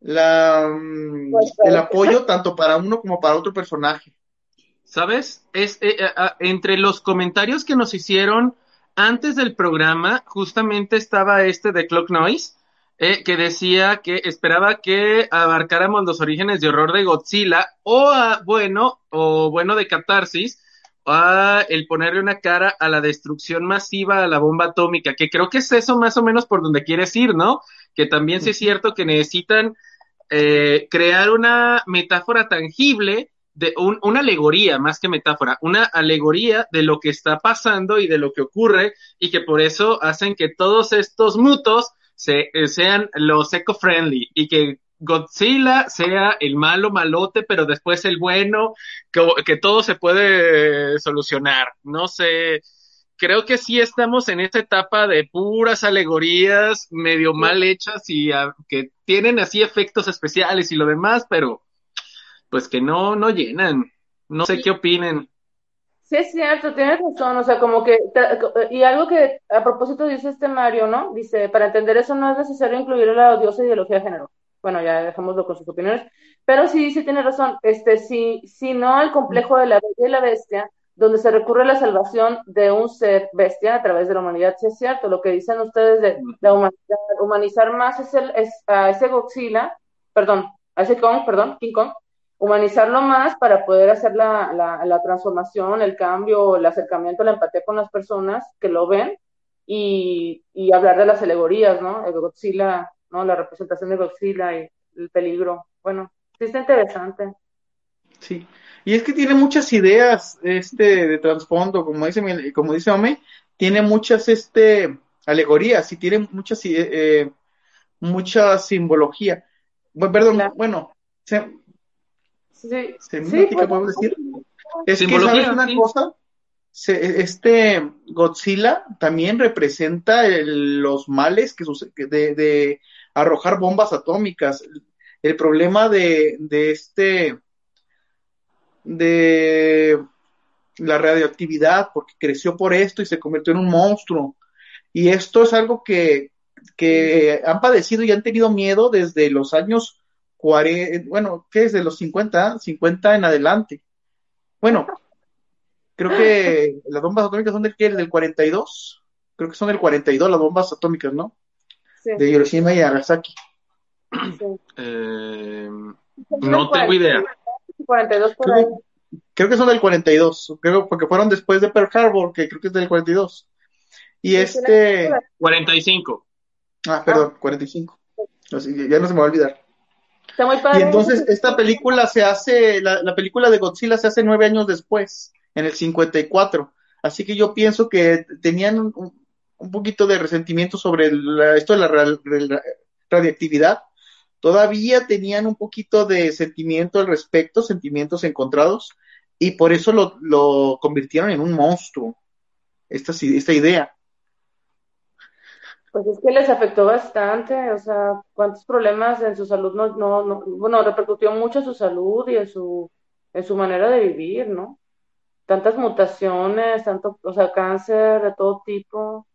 la, mm, el apoyo tanto para uno como para otro personaje. ¿Sabes? Es, eh, eh, ah, entre los comentarios que nos hicieron antes del programa, justamente estaba este de Clock Noise, eh, que decía que esperaba que abarcáramos los orígenes de horror de Godzilla, o ah, bueno, o bueno de Catarsis, a el ponerle una cara a la destrucción masiva a la bomba atómica, que creo que es eso más o menos por donde quieres ir, ¿no? Que también sí es cierto que necesitan eh, crear una metáfora tangible, de una alegoría más que metáfora, una alegoría de lo que está pasando y de lo que ocurre y que por eso hacen que todos estos mutos se, eh, sean los eco-friendly y que Godzilla sea el malo malote, pero después el bueno, que, todo se puede solucionar. No sé, creo que sí estamos en esta etapa de puras alegorías medio mal hechas y que tienen así efectos especiales y lo demás, pero pues que no, no llenan. No sé qué opinen. Sí, es cierto, tienes razón, o sea, como que, y algo que a propósito dice este Mario, ¿no? Dice, para entender eso no es necesario incluir la odiosa ideología de género. Bueno, ya dejémoslo con sus opiniones, pero sí, sí tiene razón, este, si, si no el complejo de la bella y la bestia, donde se recurre a la salvación de un ser bestia a través de la humanidad, sí es cierto, lo que dicen ustedes de, humanizar más es el, es, a ese Godzilla, perdón, a ese Kong, perdón, King Kong, humanizarlo más para poder hacer la, la, la transformación, el cambio, el acercamiento, la empatía con las personas que lo ven y, y hablar de las alegorías, ¿no? El Godzilla, ¿no? La representación de Godzilla y el peligro. Bueno, sí está interesante. Sí, y es que tiene muchas ideas este de trasfondo, como dice como dice Ome, tiene muchas este alegorías y tiene muchas eh, eh mucha simbología. Bueno, perdón, bueno, se, sí, semántica, pues, decir. Es que sabes una cosa, este Godzilla también representa los males que de, de, arrojar bombas atómicas. El problema de, este de la radioactividad, porque creció por esto y se convirtió en un monstruo. Y esto es algo que, que han padecido y han tenido miedo desde los años 40, bueno, ¿qué es? De los 50, 50 en adelante. Bueno, creo que las bombas atómicas son del que del 42. Creo que son del 42 las bombas atómicas, ¿no? De Hiroshima y Nagasaki. Eh, no tengo idea. 42 por creo, ahí. Creo que son del 42, creo, porque fueron después de Pearl Harbor, que creo que es del 42. Y este... 45. Ah, perdón, 45. ya no se me va a olvidar. Está muy padre. Y entonces esta película se hace, la, la, película de Godzilla se hace nueve años después, en el 54. Así que yo pienso que tenían un, un poquito de resentimiento sobre esto de la radiactividad todavía tenían un poquito de sentimiento al respecto, sentimientos encontrados, y por eso lo, lo convirtieron en un monstruo, esta, esta idea. Pues es que les afectó bastante, o sea, cuántos problemas en su salud no, no, no, bueno, repercutió mucho en su salud y en su, en su manera de vivir, ¿no? Tantas mutaciones, tanto, o sea, cáncer de todo tipo,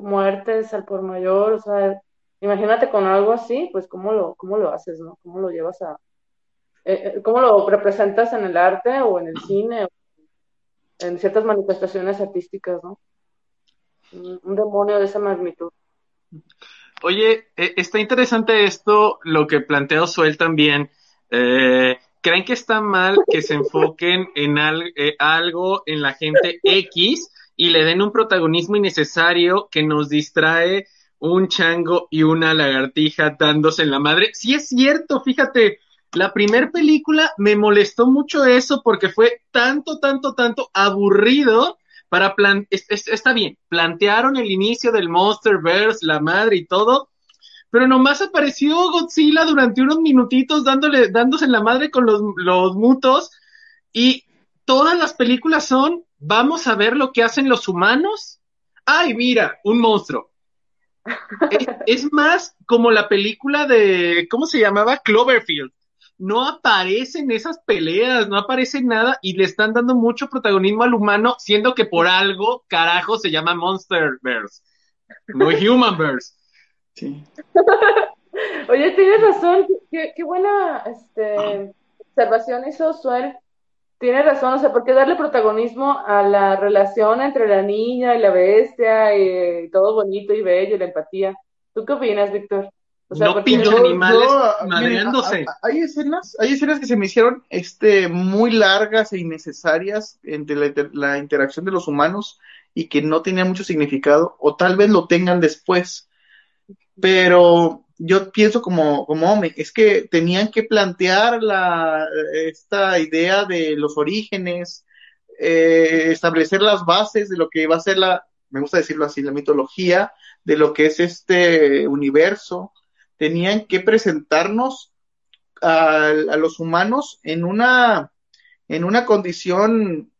muertes al por mayor, o sea, Imagínate con algo así, pues cómo lo, cómo lo haces, ¿no? ¿Cómo lo llevas a... Eh, eh, ¿Cómo lo representas en el arte o en el cine? O en ciertas manifestaciones artísticas, ¿no? Un demonio de esa magnitud. Oye, e, está interesante esto, lo que plantea Suel también. Eh, ¿Creen que está mal que se enfoquen en algo en la gente X y le den un protagonismo innecesario que nos distrae un chango y una lagartija dándose en la madre. Sí es cierto, fíjate, la primer película me molestó mucho eso porque fue tanto, tanto, tanto aburrido para plan está bien, plantearon el inicio del Monsterverse, la madre y todo, pero nomás apareció Godzilla durante unos minutitos dándole, dándose en la madre con los, los mutos y todas las películas son, vamos a ver lo que hacen los humanos. Ay, mira, un monstruo es, más como la película de, ¿cómo se llamaba? Cloverfield. No aparecen esas peleas, no aparece nada y le están dando mucho protagonismo al humano, siendo que por algo, carajo, se llama Monsterverse, no Humanverse. Sí. Oye, tienes razón, qué, buena este, observación hizo Suel tiene razón, o sea, ¿por qué darle protagonismo a la relación entre la niña y la bestia y todo bonito y bello, y la empatía? ¿Tú qué opinas, Víctor? O sea, no pinches animales madreándose. Hay escenas, hay escenas que se me hicieron este muy largas e innecesarias entre la, la, interacción de los humanos y que no tenían mucho significado, o tal vez lo tengan después. Pero yo pienso como, como hombre, es que tenían que plantear la, esta idea de los orígenes, eh, establecer las bases de lo que va a ser la, me gusta decirlo así, la mitología de lo que es este universo. Tenían que presentarnos a, a los humanos en una, en una condición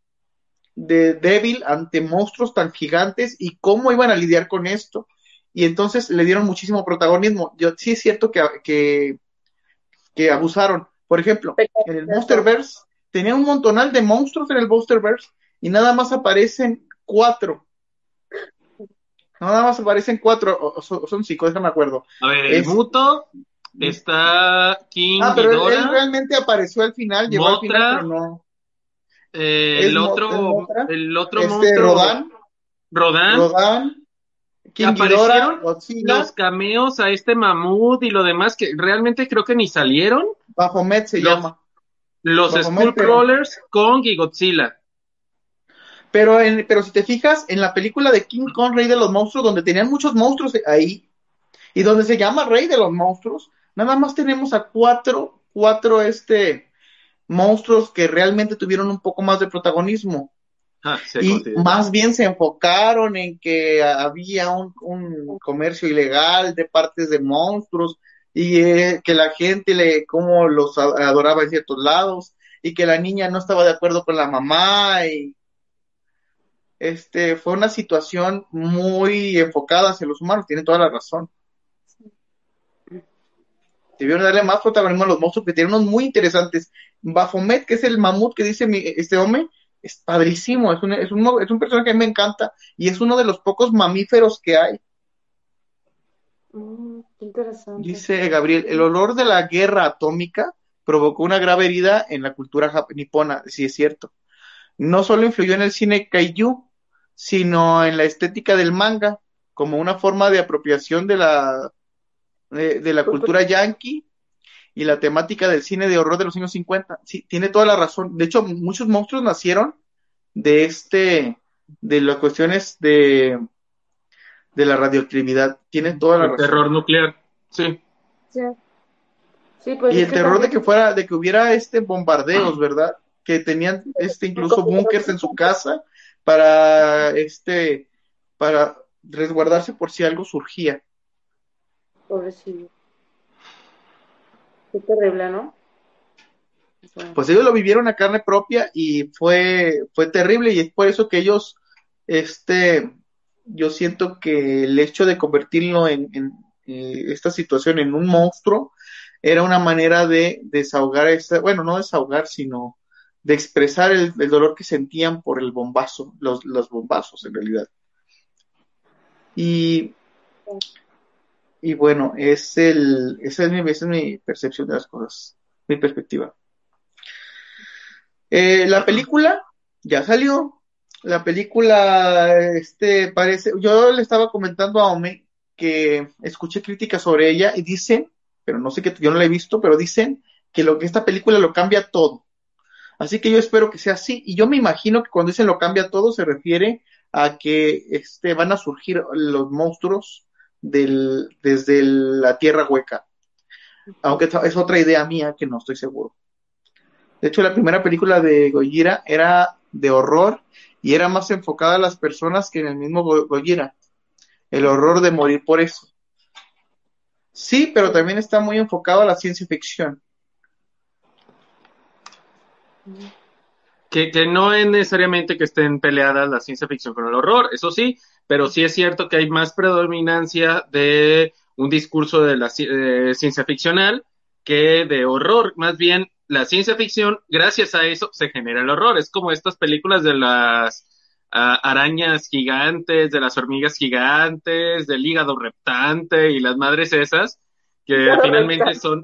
de débil ante monstruos tan gigantes y cómo iban a lidiar con esto y entonces le dieron muchísimo protagonismo. Yo, sí es cierto que, que, abusaron. Por ejemplo, en el Monsterverse tenía un montonal de monstruos en el Monsterverse y nada más aparecen cuatro. Nada más aparecen cuatro, o, son cinco, déjame acuerdo. A ver, el muto, está King Ah, pero él, realmente apareció al final, llegó al final, pero no. Eh, el, otro, el otro este, monstruo. Rodan. Rodan. Rodan. King aparecieron los cameos a este mamut y lo demás que realmente creo que ni salieron. Baphomet se llama. Los Skullcrawlers, Kong y Godzilla. Pero, en, pero si te fijas, en la película de King Kong, Rey de los Monstruos, donde tenían muchos monstruos ahí, y donde se llama Rey de los Monstruos, nada más tenemos a cuatro, cuatro este, monstruos que realmente tuvieron un poco más de protagonismo. Ah, y más bien se enfocaron en que había un, un comercio ilegal de partes de monstruos y eh, que la gente le como los adoraba en ciertos lados y que la niña no estaba de acuerdo con la mamá y este fue una situación muy enfocada hacia los humanos, tiene toda la razón. Debieron darle más protagonismo a los monstruos que tienen unos muy interesantes. Baphomet, que es el mamut que dice este hombre, es padrísimo, es un, es un, es un personaje que me encanta y es uno de los pocos mamíferos que hay. Mm, interesante. Dice Gabriel, el olor de la guerra atómica provocó una grave herida en la cultura nipona, sí es cierto. No solo influyó en el cine kaiju, sino en la estética del manga, como una forma de apropiación de la, de, la cultura yankee y la temática del cine de horror de los años 50. Sí, tiene toda la razón. De hecho, muchos monstruos nacieron de este, de las cuestiones de, de la radioactividad. Tiene toda la el terror nuclear, sí. sí. pues y el terror de que fuera, de que hubiera este bombardeos, ¿verdad? Que tenían este incluso búnkers en su casa para este para resguardarse por si algo surgía. Pobrecillo. Qué terrible, ¿no? Pues ellos lo vivieron a carne propia y fue fue terrible y es por eso que ellos este yo siento que el hecho de convertirlo en, eh, esta situación en un monstruo era una manera de desahogar esta, bueno, no desahogar, sino de expresar el, dolor que sentían por el bombazo, los, los bombazos en realidad. Y, y bueno, es el, esa, es mi, esa es mi percepción de las cosas, mi perspectiva. Eh, la película ya salió. La película, este, parece, yo le estaba comentando a Ome que escuché críticas sobre ella y dicen, pero no sé que yo no la he visto, pero dicen que lo que esta película lo cambia todo. Así que yo espero que sea así. Y yo me imagino que cuando dicen lo cambia todo se refiere a que este, van a surgir los monstruos del, desde la tierra hueca. Aunque es otra idea mía que no estoy seguro. De hecho, la primera película de Gojira era de horror y era más enfocada a las personas que en el mismo Gojira. El horror de morir por eso. Sí, pero también está muy enfocado a la ciencia ficción. Que, que, no es necesariamente que estén peleadas la ciencia ficción con el horror, eso sí, pero sí es cierto que hay más predominancia de un discurso de la ciencia ficcional que de horror. Más bien, la ciencia ficción, gracias a eso, se genera el horror. Es como estas películas de las arañas gigantes, de las hormigas gigantes, del hígado reptante y las madres esas, que finalmente son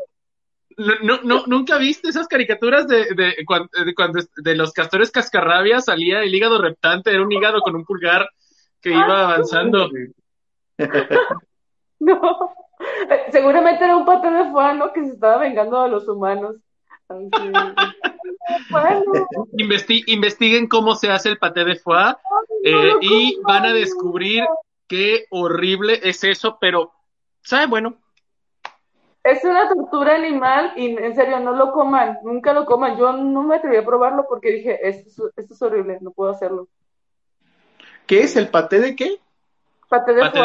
no, no, ¿Nunca viste esas caricaturas de, de, cuando, de, los castores cascarrabias salía el hígado reptante? Era un hígado con un pulgar que iba avanzando. No, seguramente era un pato de fuano que se estaba vengando a los humanos. investiguen cómo se hace el paté de foie eh, y van a descubrir qué horrible es eso, pero, ¿sabe? Bueno, es una tortura animal y en serio, no lo coman, nunca lo coman. Yo no me atreví a probarlo porque dije, esto, es horrible, no puedo hacerlo. ¿Qué es el paté de qué? Paté de, paté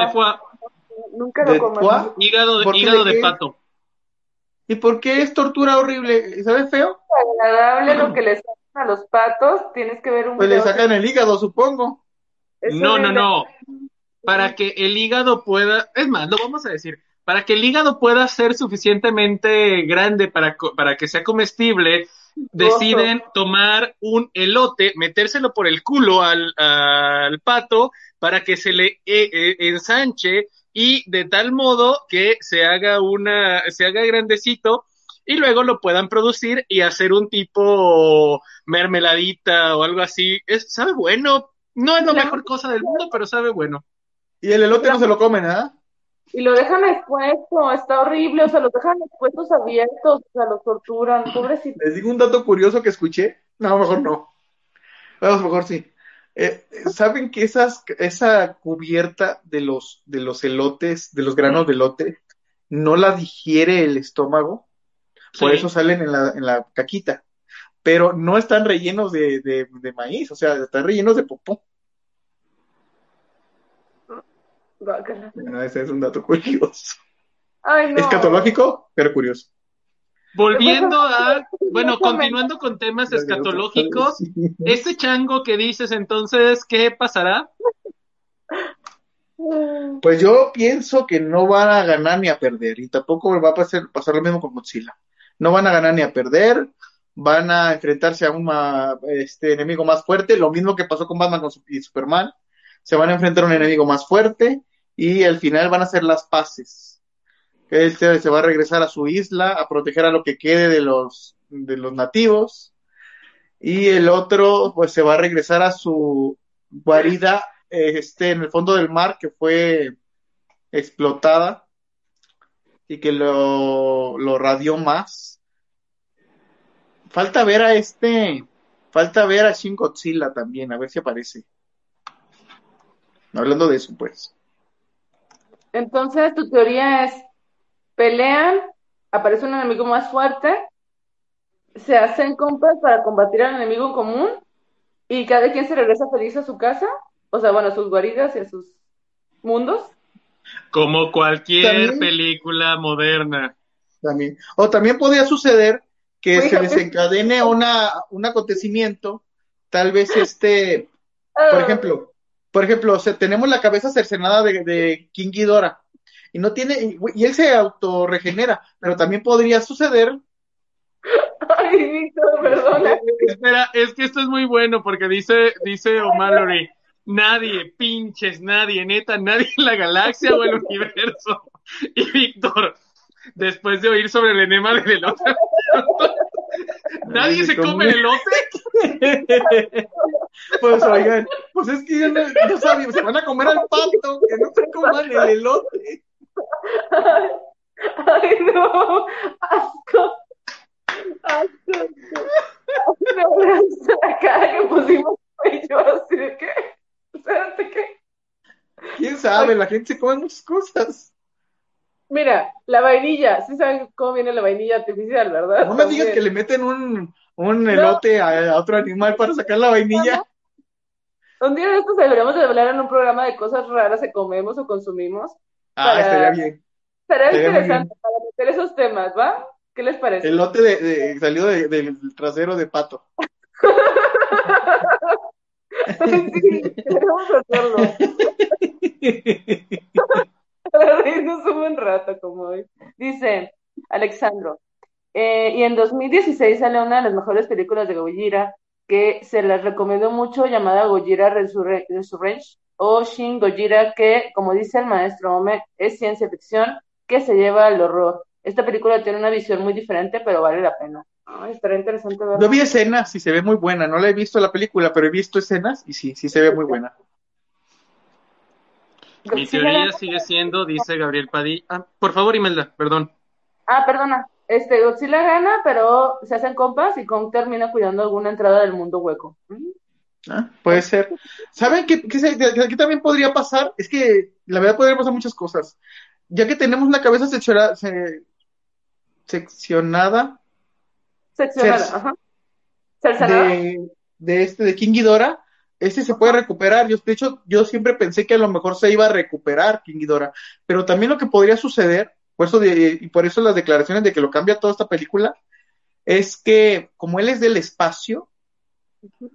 Nunca lo coman. Hígado, de, hígado de pato. ¿Y por qué es tortura horrible? ¿Sabe feo? Es agradable lo que le sacan a los patos, tienes que ver un Pues le sacan el hígado, supongo. no, no, no. Para que el hígado pueda, es más, lo vamos a decir para que el hígado pueda ser suficientemente grande para, para que sea comestible, deciden tomar un elote, metérselo por el culo al, pato para que se le eh, eh, ensanche y de tal modo que se haga una, se haga grandecito y luego lo puedan producir y hacer un tipo mermeladita o algo así. Es, sabe bueno. No es la mejor cosa del mundo, pero sabe bueno. Y el elote no se lo comen, ¿ah? Y lo dejan expuesto, está horrible, o sea, los dejan expuestos abiertos, o sea, los torturan, pobrecito. Les digo un dato curioso que escuché. No, mejor no. Vamos, mejor sí. Eh, ¿Saben que esas, esa cubierta de los, de los elotes, de los granos de elote, no la digiere el estómago? Por eso salen en la, en la caquita. Pero no están rellenos de, de, de maíz, o sea, están rellenos de popó. Ese es un dato curioso. Ay, Escatológico, pero curioso. Volviendo a, bueno, continuando con temas escatológicos, ese chango que dices entonces, ¿qué pasará? Pues yo pienso que no van a ganar ni a perder, y tampoco va a pasar, pasar lo mismo con Godzilla. No van a ganar ni a perder, van a enfrentarse a un este, enemigo más fuerte, lo mismo que pasó con Batman y Superman, se van a enfrentar a un enemigo más fuerte, y al final van a hacer las paces. Él se, va a regresar a su isla a proteger a lo que quede de los, de los nativos y el otro pues se va a regresar a su guarida este, en el fondo del mar que fue explotada y que lo, lo radió más. Falta ver a este, falta ver a Shin Godzilla también, a ver si aparece. Hablando de eso, pues. Entonces, tu teoría es, pelean, aparece un enemigo más fuerte, se hacen compas para combatir al enemigo en común y cada quien se regresa feliz a su casa, o sea, bueno, a sus guaridas y a sus mundos. Como cualquier película moderna. También. O también podría suceder que se desencadene una, un acontecimiento, tal vez este, por ah. ejemplo, por ejemplo, o tenemos la cabeza cercenada de, de King Ghidorah y no tiene y, él se autorregenera, pero también podría suceder. Ay, Víctor, perdona. Espera, es que esto es muy bueno porque dice dice O'Malley, nadie, pinches, nadie, neta, nadie en la galaxia o el universo. Y Víctor, después de oír sobre el enema de elote, nadie se come el elote. Pues oigan, pues es que yo no, sabía, se van a comer al pato, que no se coman el elote. Ay, no, asco. Asco. No, la cara que pusimos y yo así de qué. Espérate, ¿qué? ¿Quién sabe? La gente se come muchas cosas. Mira, la vainilla, sí saben cómo viene la vainilla artificial, ¿verdad? No me digas que le meten un, un elote a, otro animal para sacar la vainilla. Un día de estos deberíamos de hablar en un programa de cosas raras que comemos o consumimos. Ah, estaría bien. Estaría interesante para meter esos temas, ¿va? ¿Qué les parece? El lote de, de salió de, del trasero de pato. sí, queremos hacerlo. reírnos un buen rato como hoy. Dice Alexandro, eh, y en 2016 sale una de las mejores películas de Gojira que se las recomiendo mucho llamada Gojira Resurrection o Shin Gojira que, como dice el maestro Ome, es ciencia ficción que se lleva al horror. Esta película tiene una visión muy diferente, pero vale la pena. Ay, estará interesante verla. Yo vi escenas y se ve muy buena. No la he visto la película, pero he visto escenas y sí, sí se ve muy buena. Mi teoría sigue siendo, dice Gabriel Padilla. Ah, por favor, Imelda, perdón. Ah, perdona. Este, Godzilla gana, pero se hacen compas y Kong termina cuidando alguna entrada del mundo hueco. Ah, puede ser. ¿Saben qué, qué, también podría pasar? Es que la verdad podría pasar muchas cosas. Ya que tenemos la cabeza seccionada, seccionada, seccionada, De, de, este, de King Ghidorah, este se puede recuperar. Yo, de hecho, yo siempre pensé que a lo mejor se iba a recuperar King Ghidorah, pero también lo que podría suceder, por eso y por eso las declaraciones de que lo cambia toda esta película, es que como él es del espacio,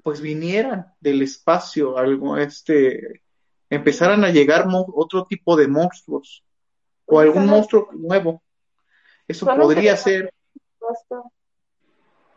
pues vinieran del espacio, algo, este, empezaran a llegar otro tipo de monstruos o algún monstruo nuevo. Eso podría ser.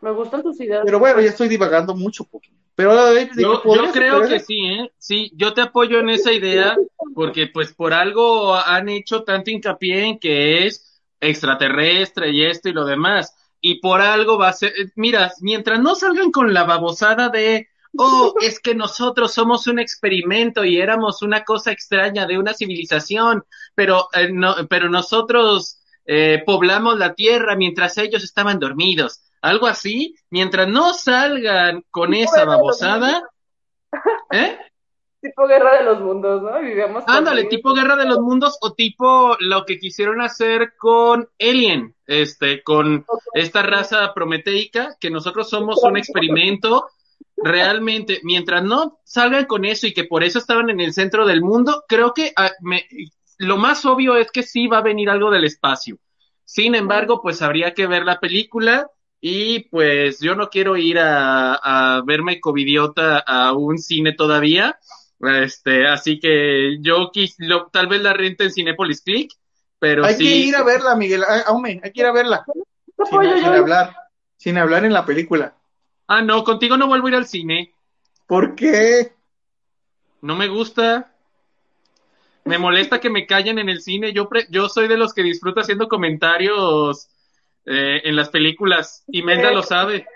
Me gustan tus ideas. Pero bueno, ya estoy divagando mucho poquito. Pero yo, yo creo que sí, ¿eh? Sí, yo te apoyo en esa idea porque pues por algo han hecho tanto hincapié en que es extraterrestre y esto y lo demás. Y por algo va a ser, mira, mientras no salgan con la babosada de, oh, es que nosotros somos un experimento y éramos una cosa extraña de una civilización, pero, eh, no, pero nosotros eh, poblamos la tierra mientras ellos estaban dormidos algo así, mientras no salgan con esa babosada, ¿eh? Tipo guerra de los mundos, ¿no? Vivimos Ándale, tipo guerra de los mundos o tipo lo que quisieron hacer con Alien, este, con esta raza prometeica, que nosotros somos un experimento realmente, mientras no salgan con eso y que por eso estaban en el centro del mundo, creo que ah, lo más obvio es que sí va a venir algo del espacio. Sin embargo, pues habría que ver la película y pues yo no quiero ir a, a verme covidiota a un cine todavía. Este, así que yo quis, tal vez la renta en Cinepolis Click, pero hay que ir a verla, Miguel, Aume, hay que ir a verla. Sin, hablar, sin hablar en la película. Ah, no, contigo no vuelvo a ir al cine. ¿Por qué? No me gusta. Me molesta que me callen en el cine. Yo, yo soy de los que disfruta haciendo comentarios eh, en las películas. Y Menda lo sabe.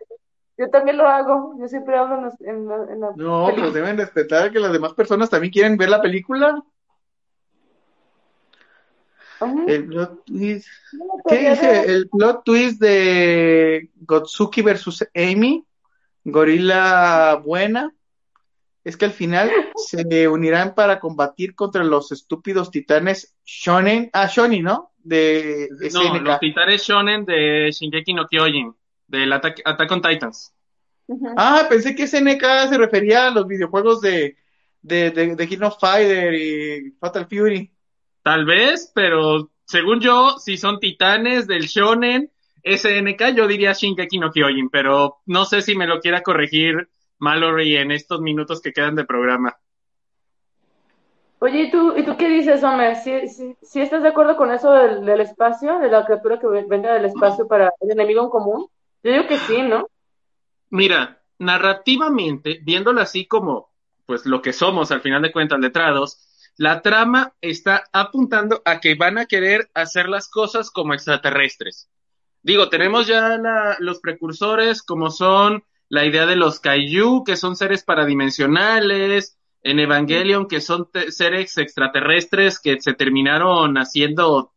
Yo también lo hago. Yo siempre hablo en, la, en No, pues deben respetar que las demás personas también quieren ver la película. El plot twist. ¿Qué dice? El plot twist de Gotsuki versus Amy, Gorila Buena, es que al final se unirán para combatir contra los estúpidos titanes Shonen, ah, Shonen, ¿no? de, No, los titanes shonen de Shingeki no Kyojin, del Attack, on Titans. Ah, pensé que SNK se refería a los videojuegos de, de, de, de King of Fighter y Fatal Fury. Tal vez, pero según yo, si son titanes del shonen, SNK, yo diría Shingeki no Kyojin, pero no sé si me lo quiera corregir Mallory en estos minutos que quedan de programa. Oye, ¿y tú, ¿y tú qué dices, Homer? ¿Sí, estás de acuerdo con eso del, espacio, de la criatura que venga del espacio para el enemigo en común? Yo digo que sí, ¿no? Mira, narrativamente, viéndolo así como, pues, lo que somos al final de cuentas, letrados, la trama está apuntando a que van a querer hacer las cosas como extraterrestres. Digo, tenemos ya los precursores como son la idea de los kaiju, que son seres paradimensionales, en Evangelion, que son seres extraterrestres que se terminaron haciendo,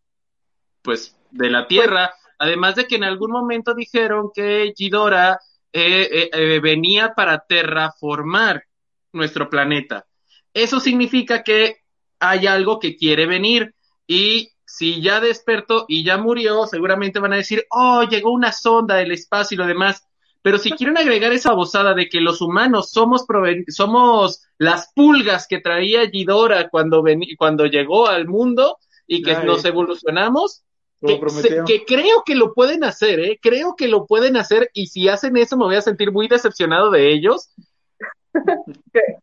pues, de la Tierra. Además de que en algún momento dijeron que Ghidorah eh, eh, eh, venía para terraformar nuestro planeta. Eso significa que hay algo que quiere venir y si ya despertó y ya murió, seguramente van a decir, oh, llegó una sonda del espacio y lo demás. Pero si quieren agregar esa bozada de que los humanos somos, somos las pulgas que traía Gidora cuando, cuando llegó al mundo y que nos evolucionamos, que, creo que lo pueden hacer, ¿eh? Creo que lo pueden hacer y si hacen eso me voy a sentir muy decepcionado de ellos.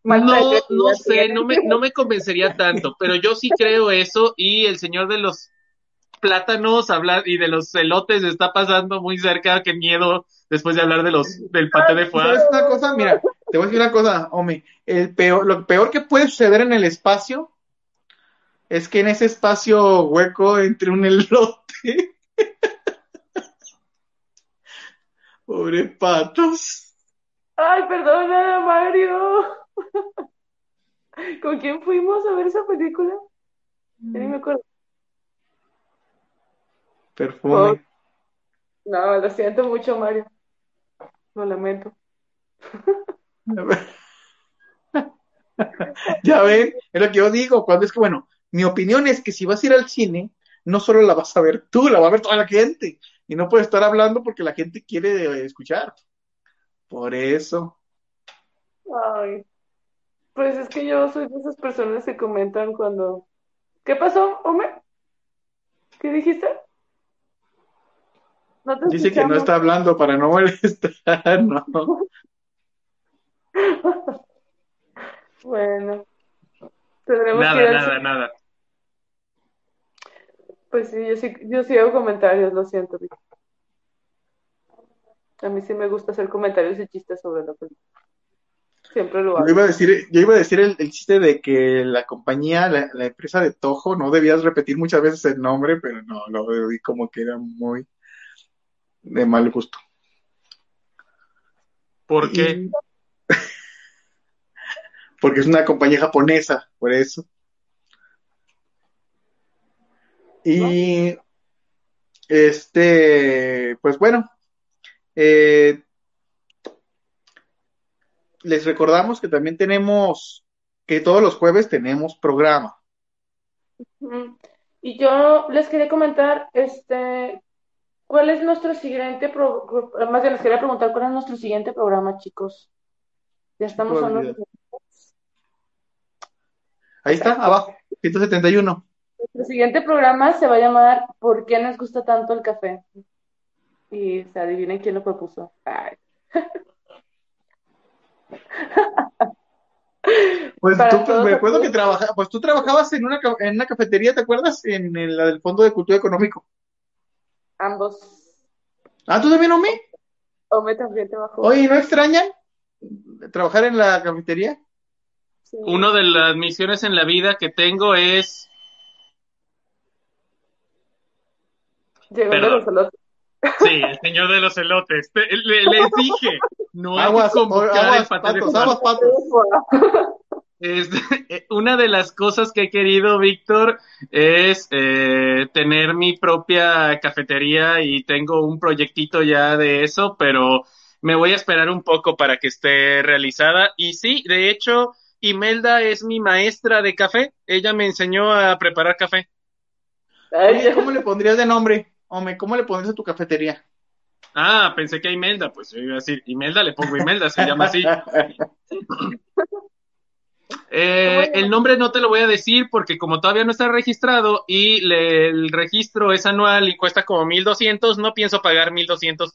no, no sé, no me, no me convencería tanto, pero yo sí creo eso y el señor de los plátanos hablar y de los celotes está pasando muy cerca, qué miedo después de hablar de los del paté de foie. una cosa? Mira, te voy a decir una cosa, Omi, el peor, lo peor que puede suceder en el espacio es que en ese espacio hueco entre un elote. Pobre patos. Ay, perdona, Mario. ¿Con quién fuimos a ver esa película? Ni me acuerdo. Perfume. No, lo siento mucho, Mario. Lo lamento. ya ven, es lo que yo digo, cuando es que, bueno, mi opinión es que si vas a ir al cine, no solo la vas a ver tú, la va a ver toda la gente. Y no puedes estar hablando porque la gente quiere escuchar. Por eso. Ay, pues es que yo soy de esas personas que comentan cuando... ¿Qué pasó, Homer? ¿Qué dijiste? Dice que no está hablando para no molestar, ¿no? bueno. nada, nada, nada. Pues sí, yo sí, yo sí hago comentarios, lo siento. A mí sí me gusta hacer comentarios y chistes sobre la película. Siempre lo hago. Yo iba a decir, yo iba a decir el, chiste de que la compañía, la, empresa de Tojo, no debías repetir muchas veces el nombre, pero no, lo vi como que era muy de mal gusto. ¿Por qué? Porque es una compañía japonesa, por eso. Y este, pues bueno, eh, les recordamos que también tenemos, que todos los jueves tenemos programa. Y yo les quería comentar, este, ¿cuál es nuestro siguiente programa? Más bien les quería preguntar cuál es nuestro siguiente programa, chicos. Ya estamos a unos Ahí está, abajo, 171. Nuestro siguiente programa se va a llamar ¿Por qué nos gusta tanto el café? Y se adivinen quién lo propuso. Pues tú, me acuerdo que trabaja, pues tú trabajabas en una, en una cafetería, ¿te acuerdas? En la del Fondo de Cultura Económico. Ambos. Ah, ¿tú también, Ome? Ome también trabajó. Oye, ¿no extrañan trabajar en la cafetería? Una de las misiones en la vida que tengo es... Llegó de los elotes. Sí, el señor de los elotes. Le, les dije, no hay que convocar el patos, aguas, patos. Es, eh, una de las cosas que he querido, Víctor, es eh, tener mi propia cafetería y tengo un proyectito ya de eso, pero me voy a esperar un poco para que esté realizada. Y sí, de hecho, Imelda es mi maestra de café. Ella me enseñó a preparar café. ¿Cómo le pondrías de nombre? Hombre, ¿cómo le pondrías a tu cafetería? Ah, pensé que a Imelda, pues yo iba a decir, Imelda, le pongo Imelda, se llama así. Eh, el nombre no te lo voy a decir porque como todavía no está registrado y el registro es anual y cuesta como 1200, no pienso pagar 1200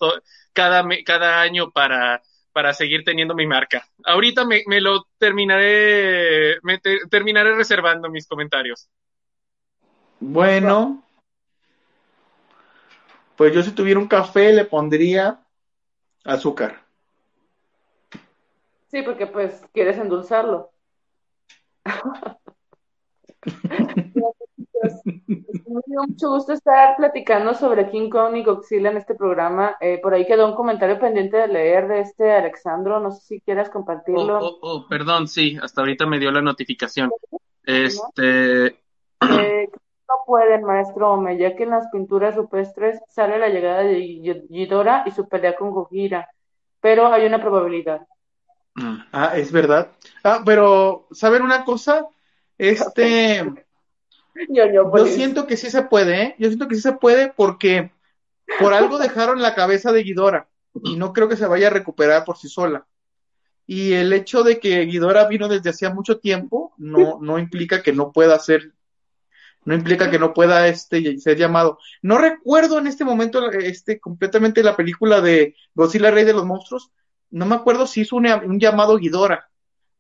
cada, cada año para, para seguir teniendo mi marca. Ahorita me, lo terminaré, me terminaré reservando mis comentarios. Bueno, pues yo si tuviera un café le pondría azúcar. Sí, porque pues quieres endulzarlo. Me dio mucho gusto estar platicando sobre King Kong y Godzilla en este programa. Eh, por ahí quedó un comentario pendiente de leer de este Alexandro. No sé si quieras compartirlo. Oh, oh, oh perdón, sí, hasta ahorita me dio la notificación. Este. Eh, no pueden, maestro Ome, ya que en las pinturas rupestres sale la llegada de Ghidorah y su pelea con Gojira. Pero hay una probabilidad. Ah, es verdad. Ah, pero, ¿saben una cosa? Este. yo, pues. siento que sí se puede, ¿eh? Yo siento que sí se puede porque por algo dejaron la cabeza de Guidora y no creo que se vaya a recuperar por sí sola. Y el hecho de que Guidora vino desde hacía mucho tiempo no, no implica que no pueda ser, no implica que no pueda este, ser llamado. No recuerdo en este momento este, completamente la película de Godzilla Rey de los Monstruos, no me acuerdo si hizo un, llamado Guidora,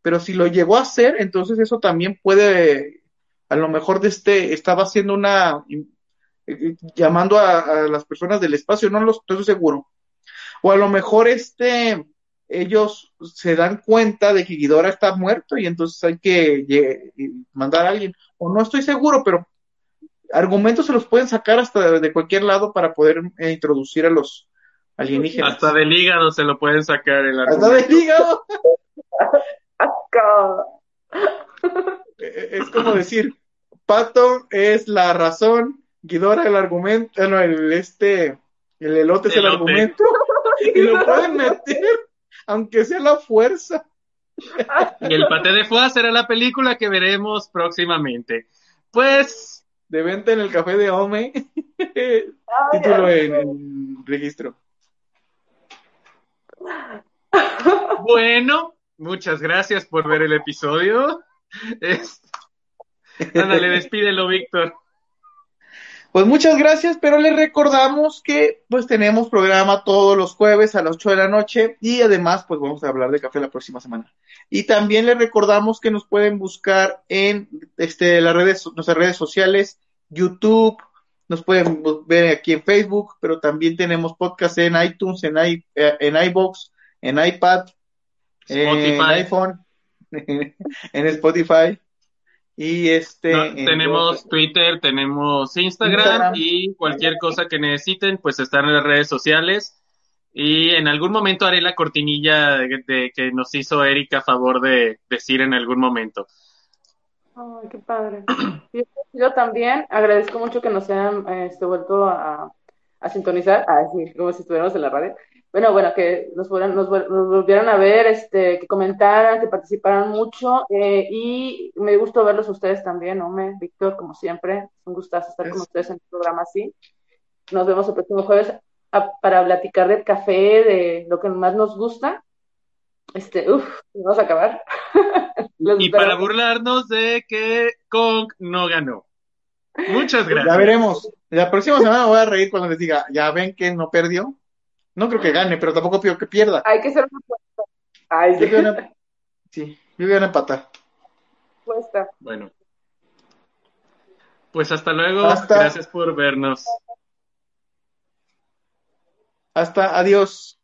pero si lo llegó a hacer, entonces eso también puede, a lo mejor de este, estaba haciendo una, eh, llamando a, las personas del espacio, no lo estoy seguro. O a lo mejor este, ellos se dan cuenta de que Guidora está muerto y entonces hay que mandar a alguien. O no estoy seguro, pero argumentos se los pueden sacar hasta de cualquier lado para poder eh, introducir a los alienígenas. Hasta del hígado se lo pueden sacar. El Hasta del hígado. E, e, es como decir, Pato es la razón, Guidora el argumento, no, el este, el elote es el argumento, y lo pueden meter, aunque sea la fuerza. Y el paté de foie será la película que veremos próximamente. Pues. De venta en el café de Ome. Título en registro. Bueno, muchas gracias por ver el episodio. Ándale, despídelo, Víctor. Pues muchas gracias, pero les recordamos que pues tenemos programa todos los jueves a las 8 de la noche y además pues vamos a hablar de café la próxima semana. Y también les recordamos que nos pueden buscar en este las redes nuestras redes sociales, YouTube, Nos pueden ver aquí en Facebook, pero también tenemos podcast en iTunes, en, i, eh, en iBox, en iPad, en iPhone, en Spotify. Y este. tenemos Twitter, tenemos Instagram, y cualquier cosa que necesiten, pues están en las redes sociales. Y en algún momento haré la cortinilla de, que nos hizo Erika a favor de decir en algún momento. Ay, qué padre. Yo, también agradezco mucho que nos hayan este, vuelto a, a sintonizar, a decir, como si estuviéramos en la radio. Bueno, bueno, que nos, nos, volvieran a ver, este, que comentaran, que participaran mucho, eh, y me gustó verlos a ustedes también, Ome, Víctor, como siempre, es un gustazo estar con ustedes en el programa así. Nos vemos el próximo jueves para platicar del café, de lo que más nos gusta. Este, uff, vamos a acabar. y para burlarnos de que Kong no ganó. Muchas gracias. Ya veremos. La próxima semana voy a reír cuando les diga, ya ven que no perdió. No creo que gane, pero tampoco pido que pierda. Hay que ser una apuesta. Ay, yo voy a, sí, yo voy a empatar. Apuesta. Bueno. Pues hasta luego. Gracias por vernos. Hasta, adiós.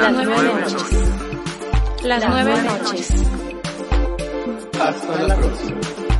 Las nueve noches. Las nueve noches. Hasta la próxima.